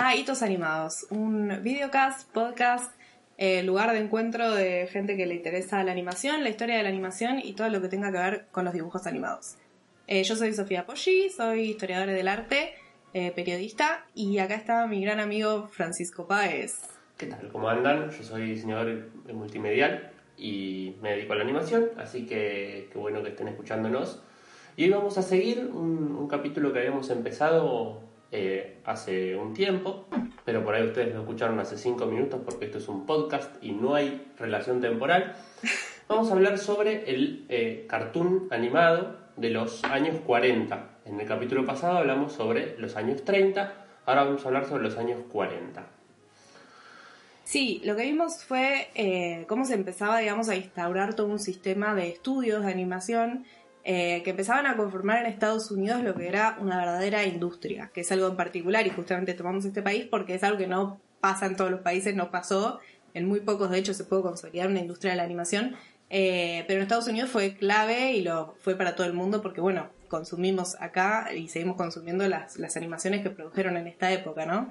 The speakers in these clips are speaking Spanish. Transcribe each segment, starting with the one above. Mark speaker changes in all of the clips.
Speaker 1: a Hitos Animados, un videocast, podcast, eh, lugar de encuentro de gente que le interesa la animación, la historia de la animación y todo lo que tenga que ver con los dibujos animados. Eh, yo soy Sofía Poggi, soy historiadora del arte, eh, periodista y acá está mi gran amigo Francisco Páez.
Speaker 2: ¿Qué tal? ¿Cómo andan? Yo soy diseñador multimedial y me dedico a la animación, así que qué bueno que estén escuchándonos. Y hoy vamos a seguir un, capítulo que habíamos empezado eh, hace un tiempo, pero por ahí ustedes lo escucharon hace cinco minutos porque esto es un podcast y no hay relación temporal. Vamos a hablar sobre el eh, cartoon animado de los años 40. En el capítulo pasado hablamos sobre los años 30, ahora vamos a hablar sobre los años 40.
Speaker 1: Sí, lo que vimos fue eh, cómo se empezaba, digamos, a instaurar todo un sistema de estudios de animación eh, que empezaban a conformar en Estados Unidos lo que era una verdadera industria, que es algo en particular y justamente tomamos este país porque es algo que no pasa en todos los países, no pasó, en muy pocos de hecho se pudo consolidar una industria de la animación, eh, pero en Estados Unidos fue clave y lo fue para todo el mundo porque bueno, consumimos acá y seguimos consumiendo las, las animaciones que produjeron en esta época, ¿no?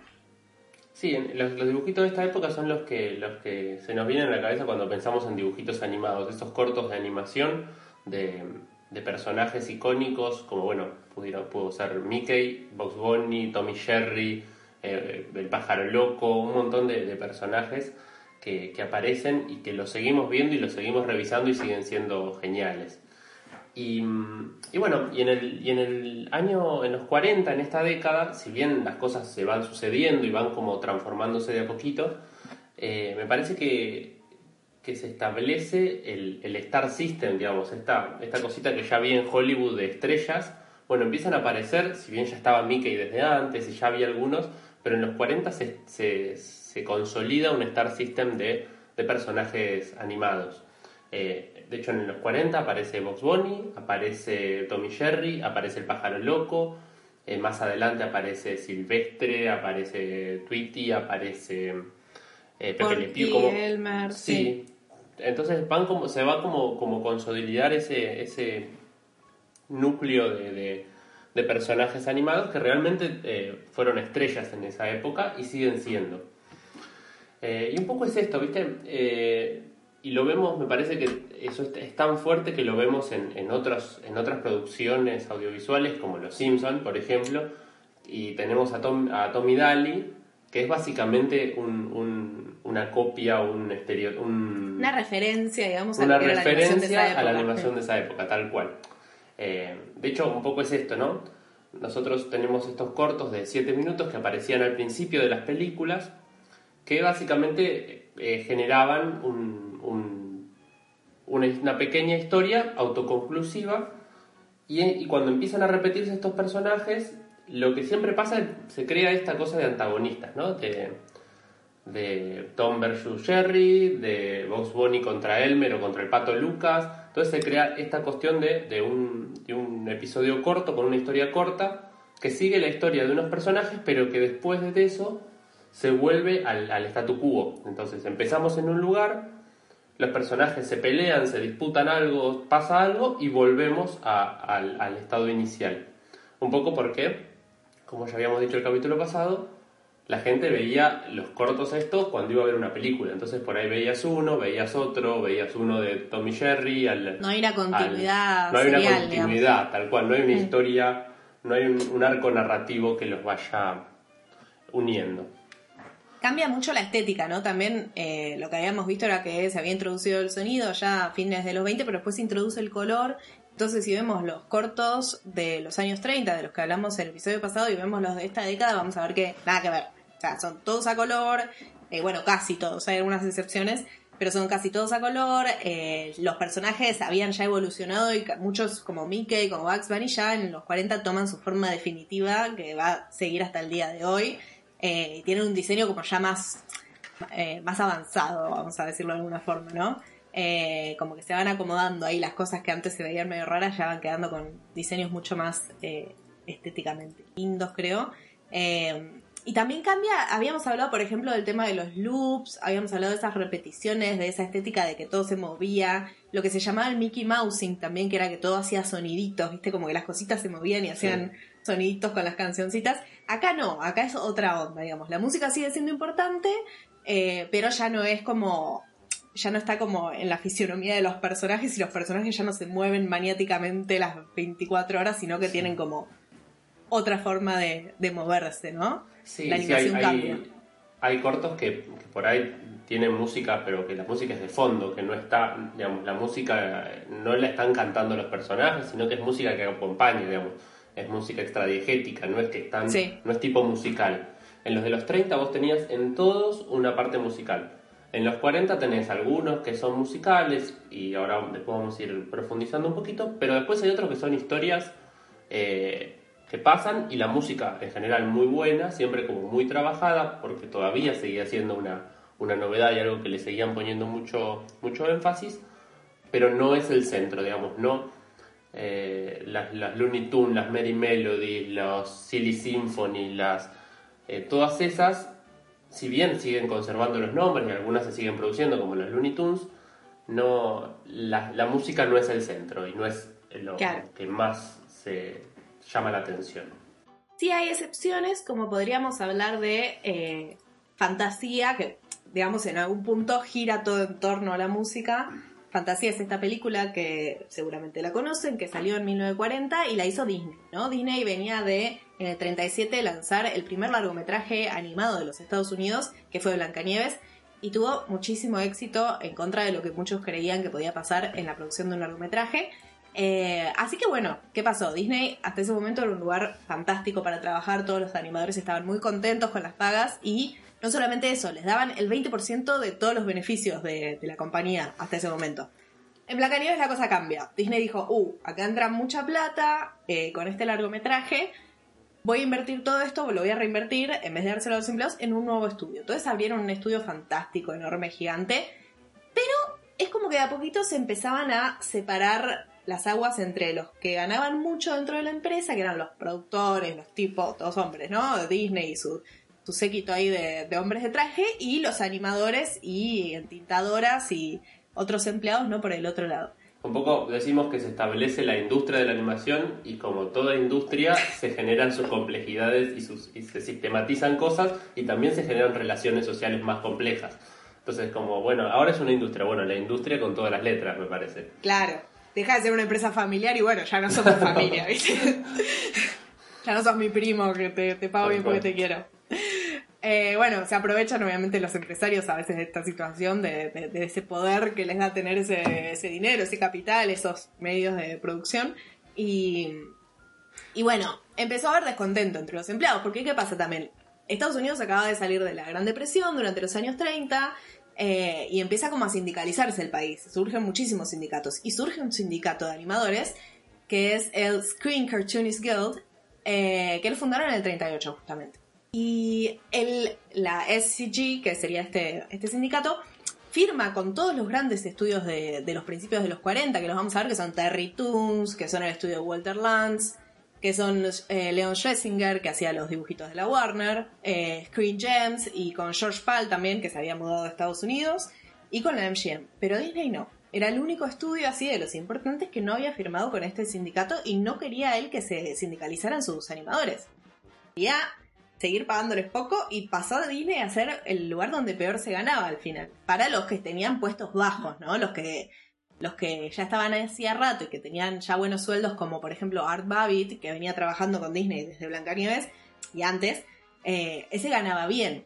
Speaker 2: Sí, los, dibujitos de esta época son los que, los que se nos vienen a la cabeza cuando pensamos en dibujitos animados, esos cortos de animación de de personajes icónicos, como bueno, pudo, pudo ser Mickey, Box Bunny, Tommy Jerry, eh, el pájaro loco, un montón de, personajes que, aparecen y que los seguimos viendo y los seguimos revisando y siguen siendo geniales. Y, bueno, y en, el, y en el año, en los 40, en esta década, si bien las cosas se van sucediendo y van como transformándose de a poquito, eh, me parece que que se establece el, el, Star System, digamos, esta, esta cosita que ya vi en Hollywood de estrellas, bueno, empiezan a aparecer, si bien ya estaba Mickey desde antes y ya había algunos, pero en los 40 se, se, se consolida un Star System de, de personajes animados. Eh, de hecho, en los 40 aparece Box Bunny, aparece Tommy Jerry, aparece el pájaro loco, eh, más adelante aparece Silvestre, aparece Tweety, aparece eh, Pepe Le Pew, como...
Speaker 1: Elmer, sí.
Speaker 2: Entonces van como, se va como, como consolidar ese, ese núcleo de, de, personajes animados que realmente eh, fueron estrellas en esa época y siguen siendo. Eh, y un poco es esto, ¿viste? Eh, y lo vemos, me parece que eso es, tan fuerte que lo vemos en, en, otros, en otras producciones audiovisuales como Los Simpsons, por ejemplo, y tenemos a, Tom, a Tommy Daly, que es básicamente un, una copia, un exterior,
Speaker 1: una referencia, digamos,
Speaker 2: a, la referencia a la animación de esa época, tal cual. Eh, de hecho, un poco es esto, ¿no? Nosotros tenemos estos cortos de 7 minutos que aparecían al principio de las películas, que básicamente eh, generaban una pequeña historia autoconclusiva y, y cuando empiezan a repetirse estos personajes lo que siempre pasa es se crea esta cosa de antagonistas, ¿no? De, de Tom versus Jerry, de Box Bunny contra Elmer o contra el pato Lucas. Entonces se crea esta cuestión de, de, un, de un episodio corto con una historia corta que sigue la historia de unos personajes, pero que después de eso se vuelve al, al statu quo. Entonces empezamos en un lugar, los personajes se pelean, se disputan algo, pasa algo y volvemos al, al estado inicial. Un poco porque como ya habíamos dicho el capítulo pasado, la gente veía los cortos estos cuando iba a ver una película. Entonces por ahí veías uno, veías otro, veías uno de Tommy Jerry. Al,
Speaker 1: no hay una continuidad.
Speaker 2: no hay una continuidad, tal cual. No hay una mm. historia, no hay un, arco narrativo que los vaya uniendo.
Speaker 1: Cambia mucho la estética, ¿no? También eh, lo que habíamos visto era que se había introducido el sonido ya a fines de los 20, pero después se introduce el color entonces, si vemos los cortos de los años 30, de los que hablamos en el episodio pasado, y vemos los de esta década, vamos a ver que nada que ver. O sea, son todos a color, eh, bueno, casi todos, hay algunas excepciones, pero son casi todos a color. Eh, los personajes habían ya evolucionado y muchos, como Mickey, como Bugs Bunny, ya en los 40 toman su forma definitiva, que va a seguir hasta el día de hoy. Eh, tienen un diseño como ya más, más avanzado, vamos a decirlo de alguna forma, ¿no? Como que se van acomodando ahí las cosas que antes se veían medio raras, ya van quedando con diseños mucho más estéticamente lindos, creo. Y también cambia, habíamos hablado, por ejemplo, del tema de los loops, habíamos hablado de esas repeticiones, de esa estética de que todo se movía, lo que se llamaba el Mickey Mousing también, que era que todo hacía soniditos, viste, como que las cositas se movían y hacían soniditos con las cancioncitas. Acá no, acá es otra onda, digamos. La música sigue siendo importante, eh, pero ya no es como ya no está como en la fisionomía de los personajes y los personajes ya no se mueven maniáticamente las 24 horas, sino que tienen como otra forma de, moverse, ¿no?
Speaker 2: Sí, la animación hay, cambia. Hay, cortos que, por ahí tienen música, pero que la música es de fondo, que no está, digamos, la música no la están cantando los personajes, sino que es música que acompaña, digamos, es música extradiegética, no es que están, no es tipo musical. En los de los 30 vos tenías en todos una parte musical. En los 40 tenés algunos que son musicales y ahora después vamos a ir profundizando un poquito, pero después hay otros que son historias eh, que pasan y la música en general muy buena, siempre como muy trabajada, porque todavía seguía siendo una, una novedad y algo que le seguían poniendo mucho, mucho énfasis, pero no es el centro, digamos, no eh, las, las, Looney Tunes, las Merry Melody, los Silly Symphony, las, eh, todas esas si bien siguen conservando los nombres y algunas se siguen produciendo como los Looney Tunes, no, la, música no es el centro y no es lo que más se llama la atención.
Speaker 1: Sí hay excepciones, como podríamos hablar de eh, fantasía, que digamos en algún punto gira todo en torno a la música. Fantasía es esta película que seguramente la conocen, que salió en 1940 y la hizo Disney, ¿no? Disney venía de en el 37 lanzar el primer largometraje animado de los Estados Unidos, que fue Blancanieves, y tuvo muchísimo éxito en contra de lo que muchos creían que podía pasar en la producción de un largometraje. Eh, así que bueno, ¿qué pasó? Disney hasta ese momento era un lugar fantástico para trabajar, todos los animadores estaban muy contentos con las pagas y no solamente eso, les daban el 20% de todos los beneficios de, la compañía hasta ese momento. En Blancanieves la cosa cambia. Disney dijo, uh, acá entra mucha plata eh, con este largometraje, voy a invertir todo esto, lo voy a reinvertir, en vez de dárselo a los empleados, en un nuevo estudio. Entonces abrieron un estudio fantástico, enorme, gigante, pero es como que de a poquito se empezaban a separar las aguas entre los que ganaban mucho dentro de la empresa, que eran los productores, los tipos, todos hombres, ¿no? Disney y su, su séquito ahí de, de hombres de traje, y los animadores y entintadoras y otros empleados, ¿no? Por el otro lado
Speaker 2: un poco decimos que se establece la industria de la animación y como toda industria se generan sus complejidades y, sus, y se sistematizan cosas y también se generan relaciones sociales más complejas. Entonces, como, bueno, ahora es una industria, bueno, la industria con todas las letras, me parece.
Speaker 1: Claro, deja de ser una empresa familiar y bueno, ya no somos familia, ¿viste? ya no sos mi primo que te, te pago bien porque te quiero. Eh, bueno, se aprovechan obviamente los empresarios a veces de esta situación, de, ese poder que les da tener ese, dinero, ese capital, esos medios de producción. Y, y bueno, empezó a haber descontento entre los empleados, porque ¿qué pasa también? Estados Unidos acaba de salir de la Gran Depresión durante los años 30 eh, y empieza como a sindicalizarse el país. Surgen muchísimos sindicatos y surge un sindicato de animadores que es el Screen Cartoonist Guild, eh, que lo fundaron en el 38 justamente. Y el, la SCG, que sería este, este sindicato, firma con todos los grandes estudios de, los principios de los 40, que los vamos a ver, que son Terry Toons, que son el estudio de Walter Lantz, que son eh, Leon Schlesinger, que hacía los dibujitos de la Warner, eh, Screen Gems, y con George Pal también, que se había mudado a Estados Unidos, y con la MGM. Pero Disney no. Era el único estudio así de los importantes que no había firmado con este sindicato y no quería él que se sindicalizaran sus animadores. Ya seguir pagándoles poco y pasó de Disney a ser el lugar donde peor se ganaba al final. Para los que tenían puestos bajos, ¿no? Los que, los que ya estaban hacía rato y que tenían ya buenos sueldos, como por ejemplo Art Babbitt, que venía trabajando con Disney desde Blancanieves y antes, eh, ese ganaba bien.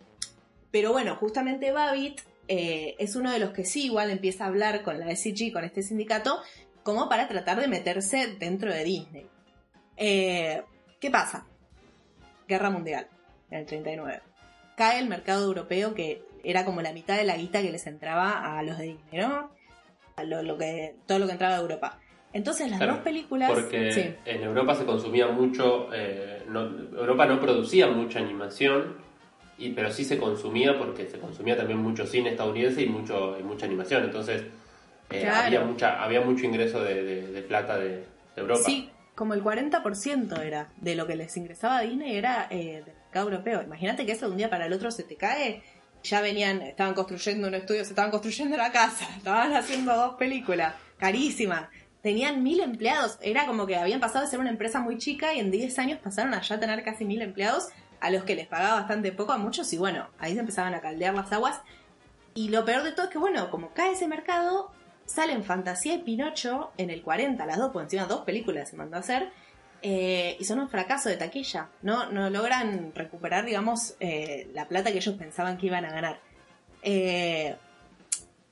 Speaker 1: Pero bueno, justamente Babbitt eh, es uno de los que sí igual empieza a hablar con la SCG, con este sindicato, como para tratar de meterse dentro de Disney. Eh, ¿Qué pasa? Guerra Mundial en el 39. Cae el mercado europeo que era como la mitad de la guita que les entraba a los de Disney, ¿no? Lo, que, todo lo que entraba de Europa. Entonces las dos películas...
Speaker 2: Porque en Europa se consumía mucho, eh, Europa no producía mucha animación, y, pero sí se consumía porque se consumía también mucho cine estadounidense y, mucho, y mucha animación. Entonces eh, había, mucha, había mucho ingreso de, plata de, Europa.
Speaker 1: Sí, como el 40% era de lo que les ingresaba a Disney era eh, europeo. Imagínate que eso de un día para el otro se te cae. Ya venían, estaban construyendo un estudio, se estaban construyendo la casa, estaban haciendo dos películas, carísimas. tenían mil empleados. Era como que habían pasado de ser una empresa muy chica y en 10 años pasaron a ya tener casi mil empleados, a los que les pagaba bastante poco a muchos y bueno, ahí se empezaban a caldear las aguas. Y lo peor de todo es que bueno, como cae ese mercado, salen Fantasía y Pinocho en el 40, las dos, por encima dos películas se mandó a hacer, eh, y son un fracaso de taquilla. No, no logran recuperar, digamos, eh, la plata que ellos pensaban que iban a ganar. Eh,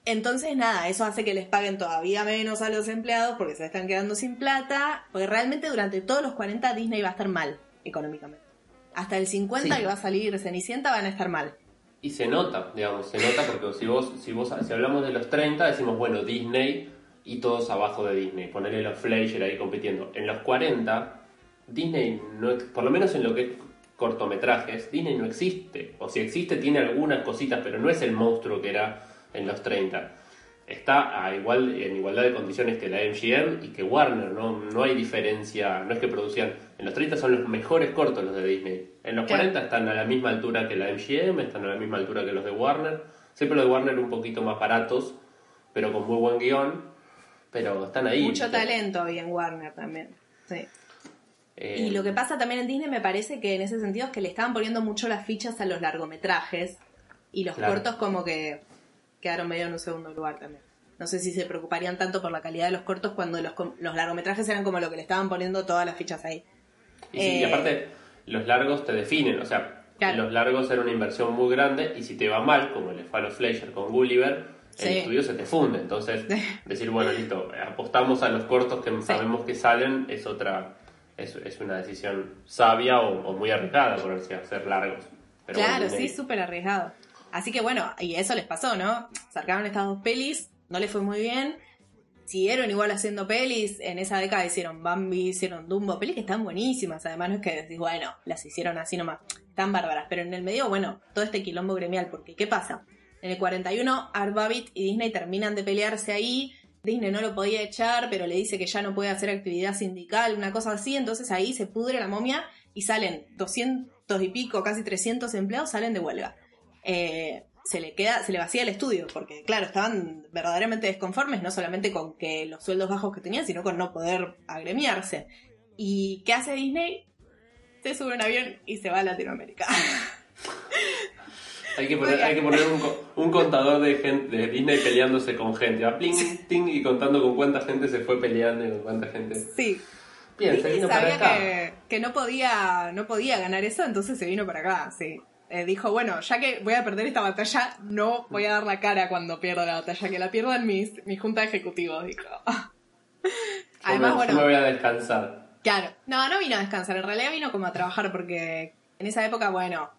Speaker 1: entonces, nada, eso hace que les paguen todavía menos a los empleados porque se están quedando sin plata, porque realmente durante todos los 40 Disney va a estar mal económicamente. Hasta el 50 que va a salir Cenicienta van a estar mal.
Speaker 2: Y se nota, digamos, se nota porque si vos, si vos, si hablamos de los 30, decimos, bueno, Disney y todos abajo de Disney, ponerle los Fleischer ahí compitiendo. En los 40, Disney, no, por lo menos en lo que es cortometrajes, Disney no existe. O si existe, tiene algunas cositas, pero no es el monstruo que era en los 30. Está a igual, en igualdad de condiciones que la MGM y que Warner, ¿no? no hay diferencia, no es que producían. En los 30 son los mejores cortos los de Disney. En los 40 están a la misma altura que la MGM, están a la misma altura que los de Warner. Siempre los de Warner un poquito más baratos, pero con muy buen guion. Pero están ahí.
Speaker 1: Mucho talento había en Warner también. Sí. Y lo que pasa también en Disney me parece que en ese sentido es que le estaban poniendo mucho las fichas a los largometrajes y los cortos como que quedaron medio en un segundo lugar también. No sé si se preocuparían tanto por la calidad de los cortos cuando los, los largometrajes eran como lo que le estaban poniendo todas las fichas ahí.
Speaker 2: Y, y eh, aparte, los largos te definen, o sea, los largos eran una inversión muy grande y si te va mal, como le fue a los Fleischer con Gulliver, el estudio se te funde. Entonces, decir, bueno, listo, apostamos a los cortos que sabemos que salen es otra, es, es una decisión sabia o, muy arriesgada ponerse a hacer largos.
Speaker 1: claro, sí, súper arriesgado. Así que bueno, y eso les pasó, ¿no? Sacaron estas dos pelis, no les fue muy bien. Siguieron igual haciendo pelis. En esa década hicieron Bambi, hicieron Dumbo, pelis que están buenísimas. Además, no es que decís, bueno, las hicieron así nomás. Están bárbaras. Pero en el medio, bueno, todo este quilombo gremial. Porque, ¿qué pasa? En el 41, Art Babbitt y Disney terminan de pelearse ahí. Disney no lo podía echar, pero le dice que ya no puede hacer actividad sindical, una cosa así. Entonces ahí se pudre la momia y salen 200 y pico, casi 300 empleados, salen de huelga. Eh, se le queda, se le vacía el estudio, porque claro, estaban verdaderamente desconformes, no solamente con que los sueldos bajos que tenían, sino con no poder agremiarse. ¿Y qué hace Disney? Se sube un avión y se va a Latinoamérica.
Speaker 2: Hay que poner, hay que poner un, contador de, gente, de Disney peleándose con gente. A pling, ting, y contando con cuánta gente se fue peleando y con cuánta gente.
Speaker 1: Sí. Bien, se vino para acá. Que, que no podía, no podía ganar eso, entonces se vino para acá, sí. Eh, dijo, bueno, ya que voy a perder esta batalla, no voy a dar la cara cuando pierda la batalla, que la pierdan mis, mi junta de ejecutivos, dijo.
Speaker 2: Además, bueno... me voy a descansar.
Speaker 1: Claro, no, no vino a descansar, en realidad vino como a trabajar porque en esa época, bueno,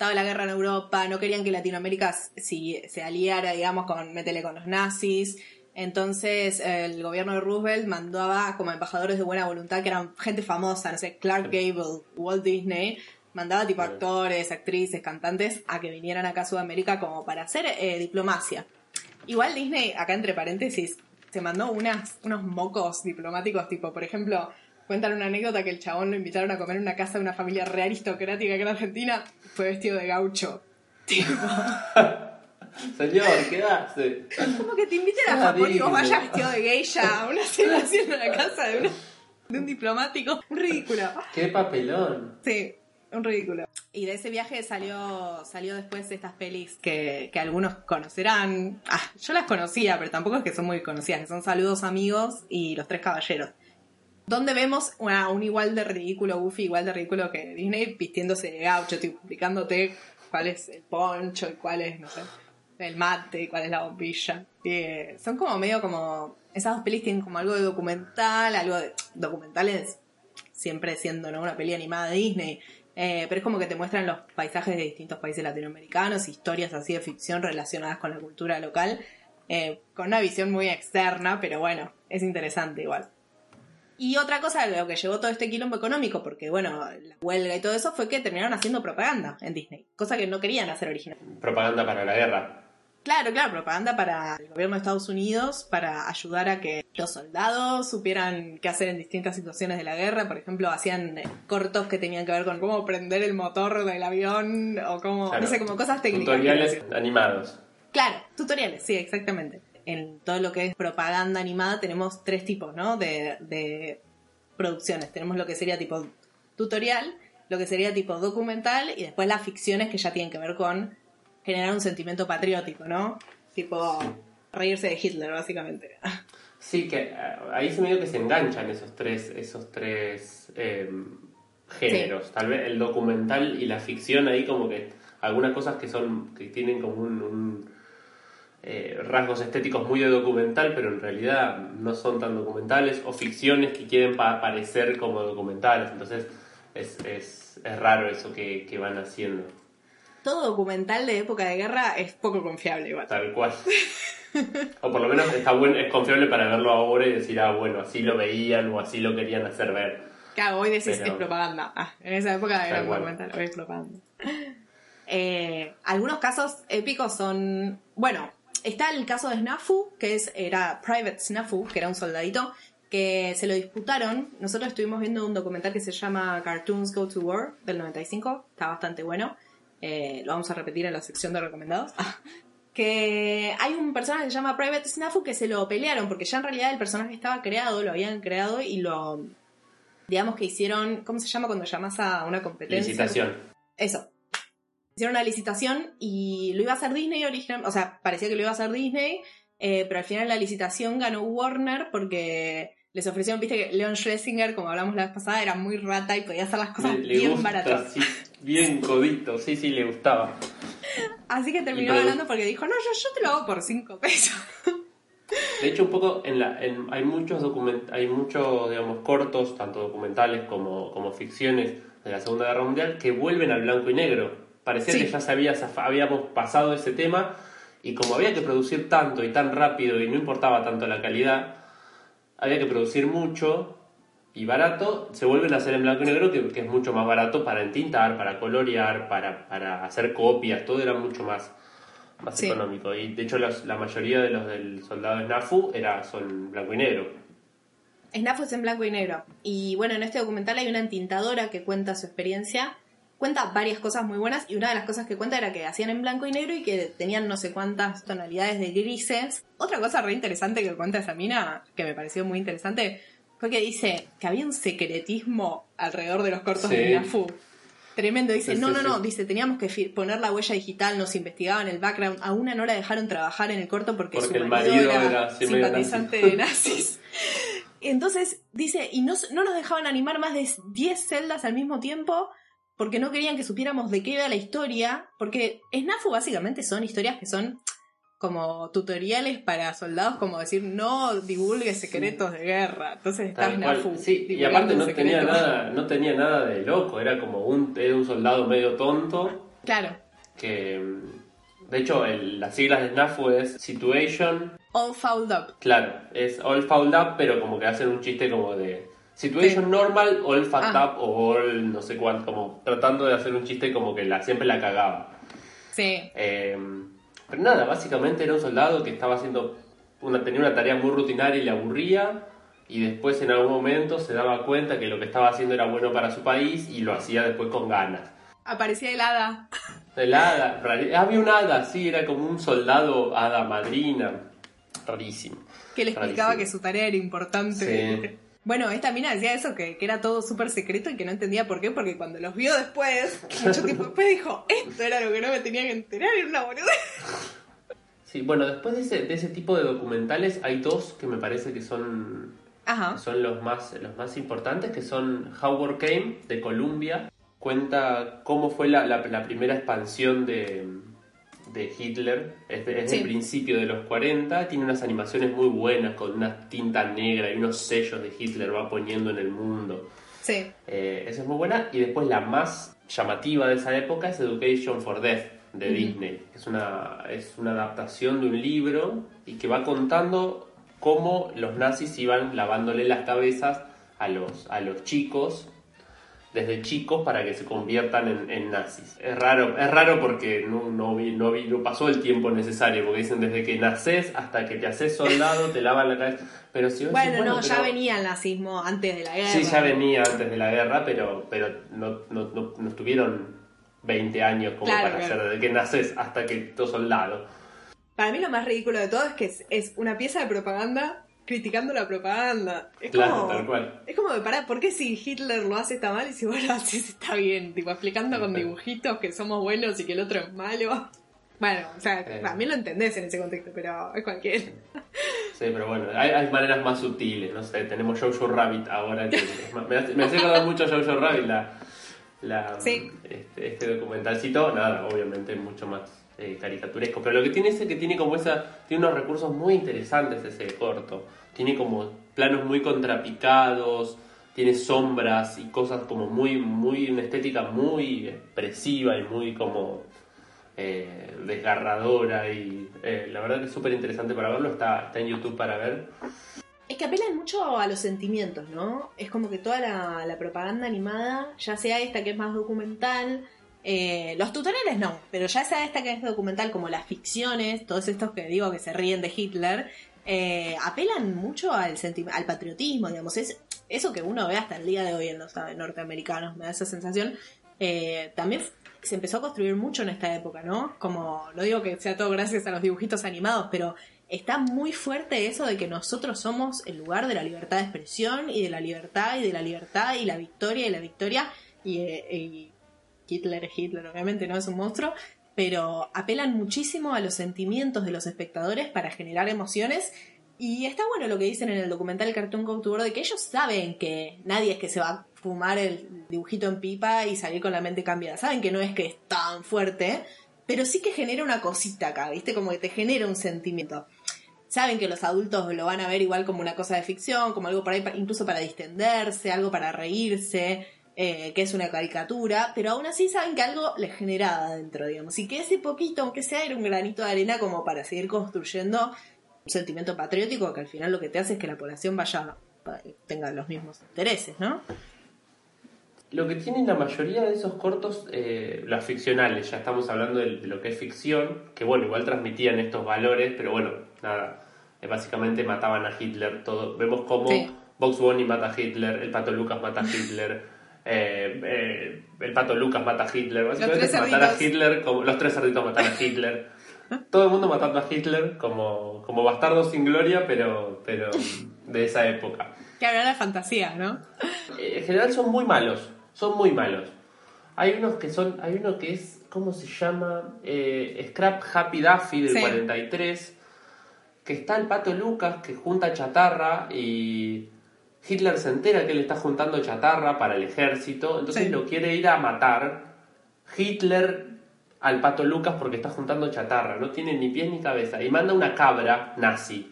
Speaker 1: estaba la guerra en Europa, no querían que Latinoamérica si, se aliara, digamos, con, métele con los nazis. Entonces el gobierno de Roosevelt mandaba como embajadores de buena voluntad, que eran gente famosa, no sé, Clark Gable, Walt Disney, mandaba tipo actores, actrices, cantantes a que vinieran acá a Sudamérica como para hacer eh, diplomacia. Igual Disney, acá entre paréntesis, se mandó unas, unos mocos diplomáticos, tipo, por ejemplo, cuentan una anécdota que el chabón lo invitaron a comer en una casa de una familia re aristocrática que era argentina, fue vestido de gaucho. Tipo.
Speaker 2: Señor, ¿qué hace?
Speaker 1: Como que te inviten a Japón y vos vayas vestido de geisha a una celebración en la casa de, de un diplomático. Un ridículo.
Speaker 2: ¡Qué papelón!
Speaker 1: Sí, un ridículo. Y de ese viaje salió, salió después estas pelis que, que algunos conocerán. Ah, yo las conocía, pero tampoco es que son muy conocidas, que son Saludos Amigos y Los Tres Caballeros. Donde vemos un igual de ridículo, Goofy, igual de ridículo que Disney, vistiéndose de gaucho, explicándote cuál es el poncho y cuál es, no sé, el mate y cuál es la bombilla. Eh, son como medio como. Esas dos pelis tienen como algo de documental, algo de. documentales siempre siendo ¿no? una peli animada de Disney eh, pero es como que te muestran los paisajes de distintos países latinoamericanos, historias así de ficción relacionadas con la cultura local, eh, con una visión muy externa, pero bueno, es interesante igual. Y otra cosa, lo que llevó todo este quilombo económico, porque bueno, la huelga y todo eso, fue que terminaron haciendo propaganda en Disney, cosa que no querían hacer originalmente.
Speaker 2: Propaganda para la guerra.
Speaker 1: Claro, claro, propaganda para el gobierno de Estados Unidos, para ayudar a que los soldados supieran qué hacer en distintas situaciones de la guerra. Por ejemplo, hacían cortos que tenían que ver con cómo prender el motor del avión o cómo, no sé, como cosas técnicas.
Speaker 2: Tutoriales animados.
Speaker 1: Claro, tutoriales, sí, exactamente. En todo lo que es propaganda animada tenemos tres tipos, ¿no? De, de producciones. Tenemos lo que sería tipo tutorial, lo que sería tipo documental y después las ficciones que ya tienen que ver con generar un sentimiento patriótico, ¿no? Tipo reírse de Hitler, básicamente.
Speaker 2: Sí, que eh, ahí se me dio que se enganchan esos tres, esos tres eh, géneros. Tal vez el documental y la ficción ahí como que algunas cosas que son, que tienen como un, eh, rasgos estéticos muy de documental, pero en realidad no son tan documentales, o ficciones que quieren parecer como documentales. Entonces es, es, es raro eso que, que van haciendo.
Speaker 1: Todo documental de época de guerra es poco confiable, igual.
Speaker 2: Tal cual. o por lo menos está bueno, es confiable para verlo ahora y decir, ah, bueno, así lo veían o así lo querían hacer ver.
Speaker 1: Claro, hoy decís es propaganda. Ah, en esa época era documental, hoy es propaganda. Eh, algunos casos épicos son, bueno, está el caso de Snafu, que es, era Private Snafu, que era un soldadito, que se lo disputaron. Nosotros estuvimos viendo un documental que se llama Cartoons Go to War, del 95, está bastante bueno. Eh, lo vamos a repetir en la sección de recomendados. que hay un personaje que se llama Private Snafu que se lo pelearon, porque ya en realidad el personaje estaba creado, lo habían creado y lo, digamos que hicieron, ¿cómo se llama cuando llamas a una competencia?
Speaker 2: Licitación.
Speaker 1: Eso. Hicieron una licitación y lo iba a hacer Disney originalmente, o sea, parecía que lo iba a hacer Disney, eh, pero al final la licitación ganó Warner porque les ofrecieron, viste que Leon Schlesinger, como hablamos la vez pasada, era muy rata y podía hacer las cosas bien baratas.
Speaker 2: bien codito, sí, sí, le gustaba.
Speaker 1: Así que terminó ganando porque dijo, no, yo, yo te lo hago por 5 pesos.
Speaker 2: De hecho, un poco en la, hay muchos document, hay muchos, digamos, cortos, tanto documentales como, como ficciones de la Segunda Guerra Mundial, que vuelven al blanco y negro. Parecía que ya sabía, habíamos pasado ese tema y como había que producir tanto y tan rápido y no importaba tanto la calidad, había que producir mucho y barato, se vuelven a hacer en blanco y negro, que, es mucho más barato para entintar, para colorear, para, para hacer copias, todo era mucho más, más económico. Y de hecho la mayoría de los del soldado Snafu era, son blanco y negro.
Speaker 1: Snafu es en blanco y negro. Y bueno, en este documental hay una entintadora que cuenta su experiencia. Cuenta varias cosas muy buenas y una de las cosas que cuenta era que hacían en blanco y negro y que tenían no sé cuántas tonalidades de grises. Otra cosa re interesante que cuenta esa mina, que me pareció muy interesante, fue que dice que había un secretismo alrededor de los cortos de Snafu Tremendo, dice, no, no, no, dice, teníamos que poner la huella digital, nos investigaban el background, a una no la dejaron trabajar en el corto porque, su marido, era, simpatizante de nazis. Entonces, dice, y no, no nos dejaban animar más de 10 celdas al mismo tiempo porque no querían que supiéramos de qué iba la historia, porque SNAFU básicamente son historias que son como tutoriales para soldados, como decir, no divulgue secretos de guerra. Entonces está
Speaker 2: Snafu. Sí, y aparte no tenía, nada, no tenía nada de loco, era como un, era un soldado medio tonto.
Speaker 1: Claro.
Speaker 2: Que, de hecho, las siglas de SNAFU es Situation...
Speaker 1: All Fouled Up.
Speaker 2: Claro, es All Fouled Up, pero como que hacen un chiste como de... Situation normal, all fucked ah. up o all no sé cuánto, como tratando de hacer un chiste como que la, siempre la cagaba.
Speaker 1: Sí.
Speaker 2: Eh, pero nada, básicamente era un soldado que estaba haciendo una, tenía una tarea muy rutinaria y le aburría y después en algún momento se daba cuenta que lo que estaba haciendo era bueno para su país y lo hacía después con ganas.
Speaker 1: Aparecía el hada.
Speaker 2: El hada, había un hada, sí, era como un soldado hada madrina, rarísimo.
Speaker 1: Que le explicaba que su tarea era importante. Sí. Bueno, esta mina decía eso, que, era todo súper secreto y que no entendía por qué, porque cuando los vio después, mucho tiempo después dijo, esto era lo que no me tenía que enterar, era una boludez.
Speaker 2: Sí, bueno, después de ese, de ese tipo de documentales hay dos que me parece que son, son los, más, los más importantes, que son Howard Came, de Columbia, cuenta cómo fue la, la primera expansión de, de Hitler, es, de, el principio de los 40, tiene unas animaciones muy buenas con una tinta negra y unos sellos de Hitler va poniendo en el mundo.
Speaker 1: Sí.
Speaker 2: Eh, esa es muy buena. Y después la más llamativa de esa época es Education for Death de Disney. Es una, es una adaptación de un libro y que va contando cómo los nazis iban lavándole las cabezas a los, a los chicos desde chicos para que se conviertan en, nazis. Es raro, es raro porque no, no, vi, no, vi, no pasó el tiempo necesario, porque dicen desde que naces hasta que te haces soldado, te lavan la cabeza. Pero si
Speaker 1: bueno, no, ya venía el nazismo antes de la guerra.
Speaker 2: Sí, ya venía antes de la guerra, pero, pero no, no, no, estuvieron 20 años como para hacer desde que naces hasta que tú soldado.
Speaker 1: Para mí lo más ridículo de todo es que es, es una pieza de propaganda criticando la propaganda. Es
Speaker 2: Claro,
Speaker 1: como,
Speaker 2: tal cual.
Speaker 1: Es como de parar, ¿por qué si Hitler lo hace está mal y si vos lo haces está bien? Tipo, explicando con dibujitos que somos buenos y que el otro es malo. Bueno, o sea,
Speaker 2: Eh.
Speaker 1: también lo entendés en ese contexto, pero es cualquiera.
Speaker 2: Sí, pero bueno, hay, hay maneras más sutiles, no sé, tenemos Jojo Rabbit ahora, que más- me, hace, me hace acordar mucho Jojo Rabbit la, la,
Speaker 1: Sí.
Speaker 2: este, este documentalcito, nada, obviamente mucho más eh, caricaturesco, pero lo que tiene es que tiene como esa, tiene unos recursos muy interesantes ese corto, tiene como planos muy contrapicados, tiene sombras y cosas como muy, muy, una estética muy expresiva y muy como eh, desgarradora y eh, la verdad que es súper interesante para verlo, está, está en YouTube para ver.
Speaker 1: Es que apelan mucho a los sentimientos, ¿no? Es como que toda la, la propaganda animada, ya sea esta que es más documental, eh, los tutoriales no, pero ya sea esta que es documental, como las ficciones, todos estos que digo que se ríen de Hitler, eh, apelan mucho al, al patriotismo, digamos. Es eso que uno ve hasta el día de hoy en los ¿sabes? norteamericanos, me da esa sensación. eh, también se empezó a construir mucho en esta época, ¿no? Como, no digo que sea todo gracias a los dibujitos animados, pero está muy fuerte eso de que nosotros somos el lugar de la libertad de expresión y de la libertad y de la libertad y la victoria y la victoria y, eh, y Hitler Hitler, obviamente no es un monstruo, pero apelan muchísimo a los sentimientos de los espectadores para generar emociones y está bueno lo que dicen en el documental Cartoon War de que ellos saben que nadie es que se va a fumar el dibujito en pipa y salir con la mente cambiada. Saben que no es que es tan fuerte, pero sí que genera una cosita acá, ¿viste? Como que te genera un sentimiento. Saben que los adultos lo van a ver igual como una cosa de ficción, como algo por ahí, pa- incluso para distenderse, algo para reírse, eh, que es una caricatura, pero aún así saben que algo les generaba adentro, digamos. Y que ese poquito, aunque sea, era un granito de arena como para seguir construyendo un sentimiento patriótico que al final lo que te hace es que la población vaya tenga los mismos intereses, ¿no?
Speaker 2: Lo que tienen la mayoría de esos cortos, eh, las ficcionales, ya estamos hablando de, de lo que es ficción, que bueno, igual transmitían estos valores, pero bueno, nada, eh, básicamente mataban a Hitler, todo. Vemos cómo
Speaker 1: Sí.
Speaker 2: Box Bunny mata a Hitler, el Pato Lucas mata a Hitler, eh, eh, el Pato Lucas mata a Hitler, básicamente es matar a. Hitler, como los tres cerditos matan a Hitler. Todo el mundo matando a Hitler como, como bastardo sin gloria, pero, pero de esa época.
Speaker 1: Que habla la fantasía, ¿no?
Speaker 2: Eh, en general son muy malos, son muy malos. Hay unos que son, hay uno que es, ¿cómo se llama? Eh, Scrap Happy Daffy del
Speaker 1: Sí.
Speaker 2: 43, que está el pato Lucas que junta chatarra y Hitler se entera que él está juntando chatarra para el ejército, entonces
Speaker 1: Sí.
Speaker 2: lo quiere ir a matar. Hitler al pato Lucas porque está juntando chatarra, no tiene ni pies ni cabeza, y manda una cabra nazi.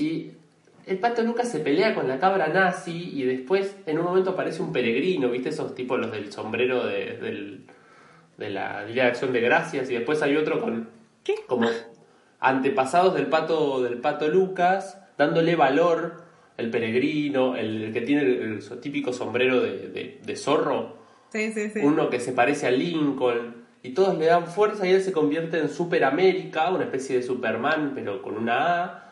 Speaker 2: Y el pato Lucas se pelea con la cabra nazi y después en un momento aparece un peregrino, ¿viste? Esos tipos, los del sombrero de, del- de la Día de Acción de Gracias y después hay otro con
Speaker 1: ¿Qué?
Speaker 2: como antepasados del pato, del pato Lucas, dándole valor, el peregrino, el, el que tiene el, el típico sombrero de, de- de zorro,
Speaker 1: Sí, sí, sí.
Speaker 2: uno que se parece a Lincoln, y todos le dan fuerza y él se convierte en Super América, una especie de Superman, pero con una A,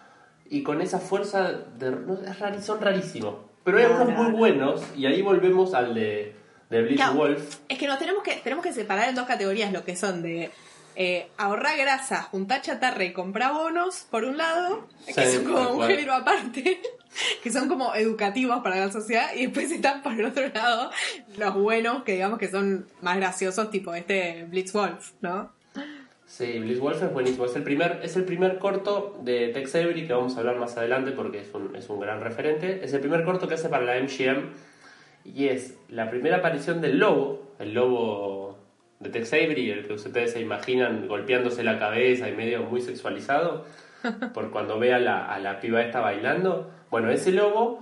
Speaker 2: y con esa fuerza, de, no, es son rarísimos. Pero hay
Speaker 1: No,
Speaker 2: algunos
Speaker 1: no,
Speaker 2: muy
Speaker 1: no.
Speaker 2: buenos, y ahí volvemos al de, de Bleach
Speaker 1: Claro.
Speaker 2: Wolf.
Speaker 1: Es que nos tenemos que, tenemos que separar en dos categorías lo que son de eh, ahorrar grasa, juntar chatarra y comprar bonos, por un lado, que son como un género aparte, que son como educativos para la sociedad, y después están por el otro lado los buenos, que digamos que son más graciosos, tipo este Blitzwolf, ¿no?
Speaker 2: Sí, Bliss Wolf es buenísimo. Es el primer, es el primer corto de Tex Avery que vamos a hablar más adelante porque es un, es un gran referente. Es el primer corto que hace para la MGM y es la primera aparición del lobo, el lobo de Tex Avery, el que ustedes se imaginan golpeándose la cabeza y medio muy sexualizado por cuando ve a la, a la piba esta bailando. Bueno, ese lobo